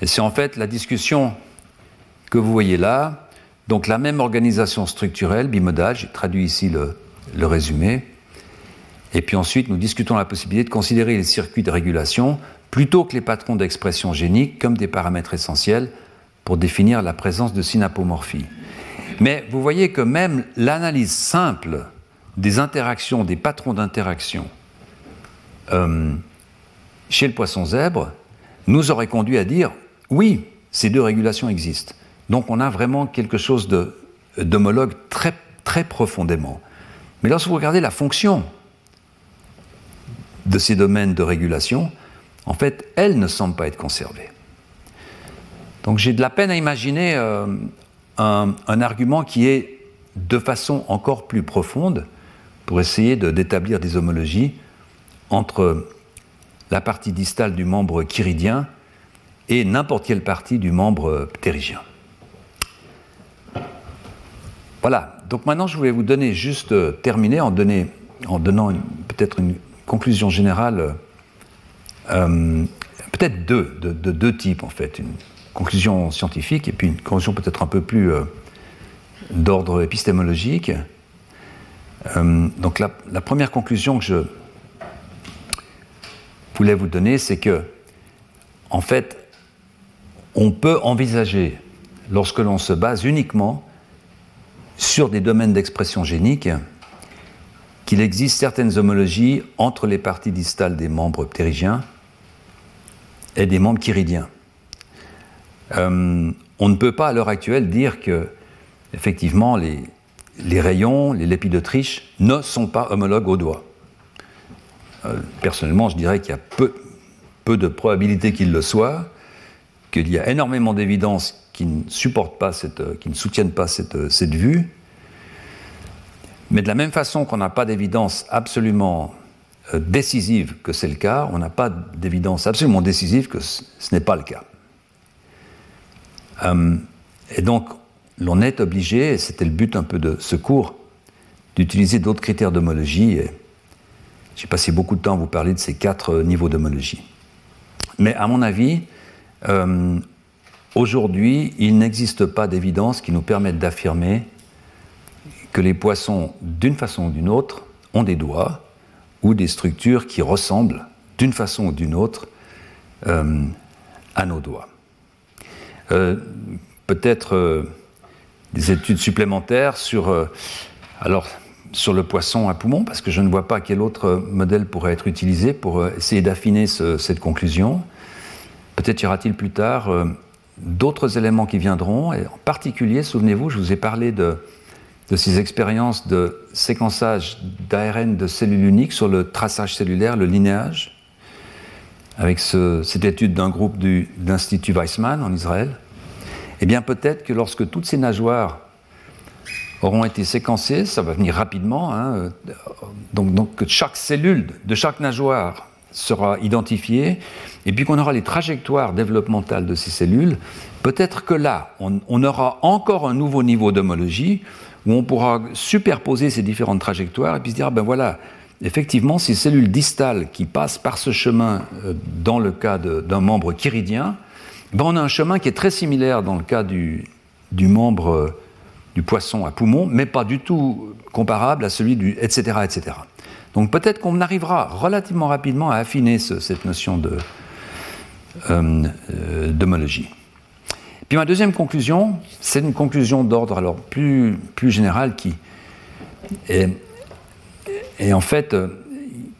Et c'est en fait la discussion que vous voyez là, donc la même organisation structurelle bimodale, j'ai traduit ici le, le résumé. Et puis ensuite, nous discutons la possibilité de considérer les circuits de régulation plutôt que les patrons d'expression génique comme des paramètres essentiels pour définir la présence de synapomorphie. Mais vous voyez que même l'analyse simple des interactions, des patrons d'interaction euh, chez le poisson zèbre nous aurait conduit à dire oui, ces deux régulations existent. Donc on a vraiment quelque chose d'homologue très, très profondément. Mais lorsque vous regardez la fonction de ces domaines de régulation, en fait, elle ne semble pas être conservée. Donc j'ai de la peine à imaginer euh, un, argument qui est de façon encore plus profonde pour essayer d'établir des homologies entre la partie distale du membre chiridien et n'importe quelle partie du membre ptérygien. Voilà, donc maintenant je voulais vous donner juste euh, terminer en, en donnant peut-être une conclusion générale, euh, peut-être deux, de, deux types en fait, une conclusion scientifique et puis une conclusion peut-être un peu plus euh, d'ordre épistémologique. donc la, première conclusion que je voulais vous donner, c'est que en fait, on peut envisager, lorsque l'on se base uniquement sur des domaines d'expression génique, qu'il existe certaines homologies entre les parties distales des membres ptérygiens et des membres chiridiens. Euh, on ne peut pas à l'heure actuelle dire que, effectivement, les, rayons, les lépidotriches ne sont pas homologues aux doigts. Euh, personnellement, je dirais qu'il y a peu, peu de probabilités qu'ils le soient, qu'il y a énormément d'évidences qui ne supportent pas cette, euh, qui ne soutiennent pas cette, cette vue. Mais de la même façon qu'on n'a pas d'évidence absolument décisive que c'est le cas, on n'a pas d'évidence absolument décisive que ce, n'est pas le cas. et donc, l'on est obligé, et c'était le but un peu de ce cours, d'utiliser d'autres critères d'homologie. J'ai passé beaucoup de temps à vous parler de ces quatre niveaux d'homologie. Mais à mon avis, Aujourd'hui, il n'existe pas d'évidence qui nous permette d'affirmer que les poissons, d'une façon ou d'une autre, ont des doigts ou des structures qui ressemblent, d'une façon ou d'une autre, euh, à nos doigts. Euh, peut-être euh, des études supplémentaires sur, alors, sur le poisson à poumon, parce que je ne vois pas quel autre modèle pourrait être utilisé pour essayer d'affiner cette conclusion. Peut-être y aura-t-il plus tard d'autres éléments qui viendront, et en particulier, souvenez-vous, je vous ai parlé de, ces expériences de séquençage d'ARN de cellules uniques sur le traçage cellulaire, le linéage, avec cette étude d'un groupe de l'Institut Weizmann en Israël. Eh bien, peut-être que lorsque toutes ces nageoires auront été séquencées, ça va venir rapidement, hein, donc, donc que chaque cellule de chaque nageoire sera identifiée, et puis qu'on aura les trajectoires développementales de ces cellules, peut-être que là, on, aura encore un nouveau niveau d'homologie où on pourra superposer ces différentes trajectoires et puis se dire, ah ben voilà, effectivement, ces cellules distales qui passent par ce chemin euh, dans le cas d'un membre chiridien, ben on a un chemin qui est très similaire dans le cas du, membre euh, du poisson à poumon, mais pas du tout comparable à celui du etc. etc. Donc peut-être qu'on arrivera relativement rapidement à affiner cette notion euh, euh, d'homologie. Puis ma deuxième conclusion, c'est une conclusion d'ordre alors plus, plus général qui est, en fait euh,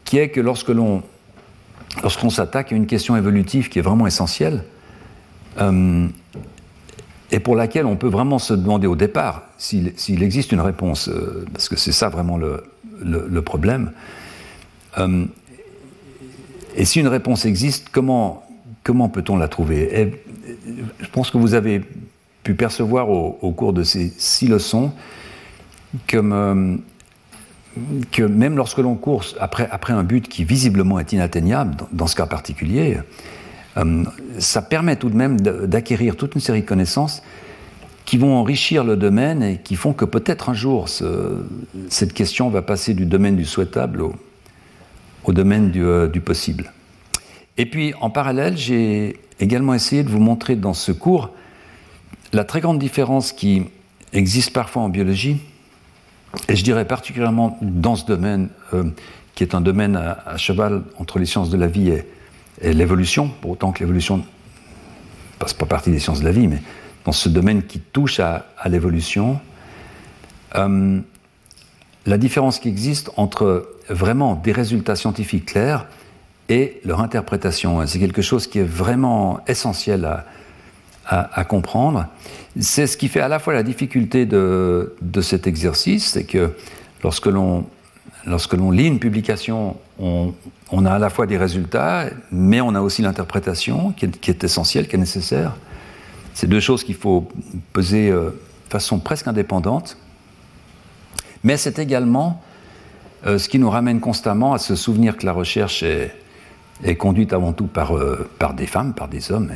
qui est que lorsque l'on lorsqu'on s'attaque à une question évolutive qui est vraiment essentielle et pour laquelle on peut vraiment se demander au départ s'il existe une réponse, parce que c'est ça vraiment le, problème. Euh, et si une réponse existe, comment peut-on la trouver? Je pense que vous avez pu percevoir au, cours de ces six leçons que, euh, même lorsque l'on court après, un but qui visiblement est inatteignable, dans, ce cas particulier, euh, ça permet tout de même d'acquérir toute une série de connaissances qui vont enrichir le domaine et qui font que peut-être un jour cette question va passer du domaine du souhaitable au, domaine euh, du, possible. Et puis en parallèle, j'ai également essayé de vous montrer dans ce cours la très grande différence qui existe parfois en biologie Et je dirais particulièrement dans ce domaine, qui est un domaine à, cheval entre les sciences de la vie et, l'évolution, pour autant que l'évolution ne passe pas partie des sciences de la vie, mais dans ce domaine qui touche à, l'évolution, euh, la différence qui existe entre vraiment des résultats scientifiques clairs et leur interprétation, c'est quelque chose qui est vraiment essentiel à, comprendre. C'est ce qui fait à la fois la difficulté de, cet exercice, c'est que lorsque l'on lorsque l'on lit une publication, on, a à la fois des résultats, mais on a aussi l'interprétation qui, est, essentielle, qui est nécessaire. C'est deux choses qu'il faut peser euh, de façon presque indépendante. Mais c'est également euh, ce qui nous ramène constamment à se souvenir que la recherche est, conduite avant tout par, euh, par, des femmes, par des hommes,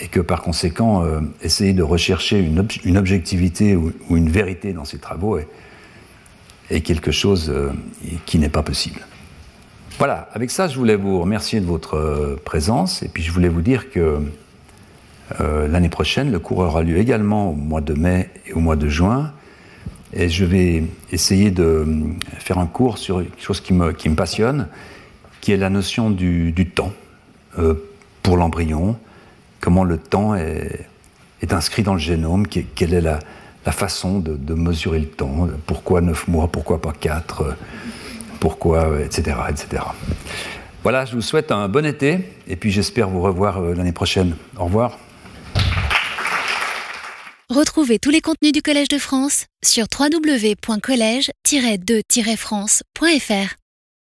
et, que par conséquent, essayer de rechercher une, objectivité ou, une vérité dans ces travaux est, est quelque chose euh, qui n'est pas possible. Voilà, avec ça, je voulais vous remercier de votre euh, présence et puis je voulais vous dire que euh, l'année prochaine, le cours aura lieu également au mois de mai et au mois de juin. Et je vais essayer de faire un cours sur quelque chose qui me, qui me passionne, qui est la notion du, temps pour l'embryon, comment le temps est, inscrit dans le génome, quelle est la, façon de, mesurer le temps. Pourquoi 9 mois, pourquoi pas 4, pourquoi, etc., etc. Voilà, je vous souhaite un bon été et puis j'espère vous revoir euh, l'année prochaine. Au revoir. Retrouvez tous les contenus du Collège de France sur www.colège-2-france.fr.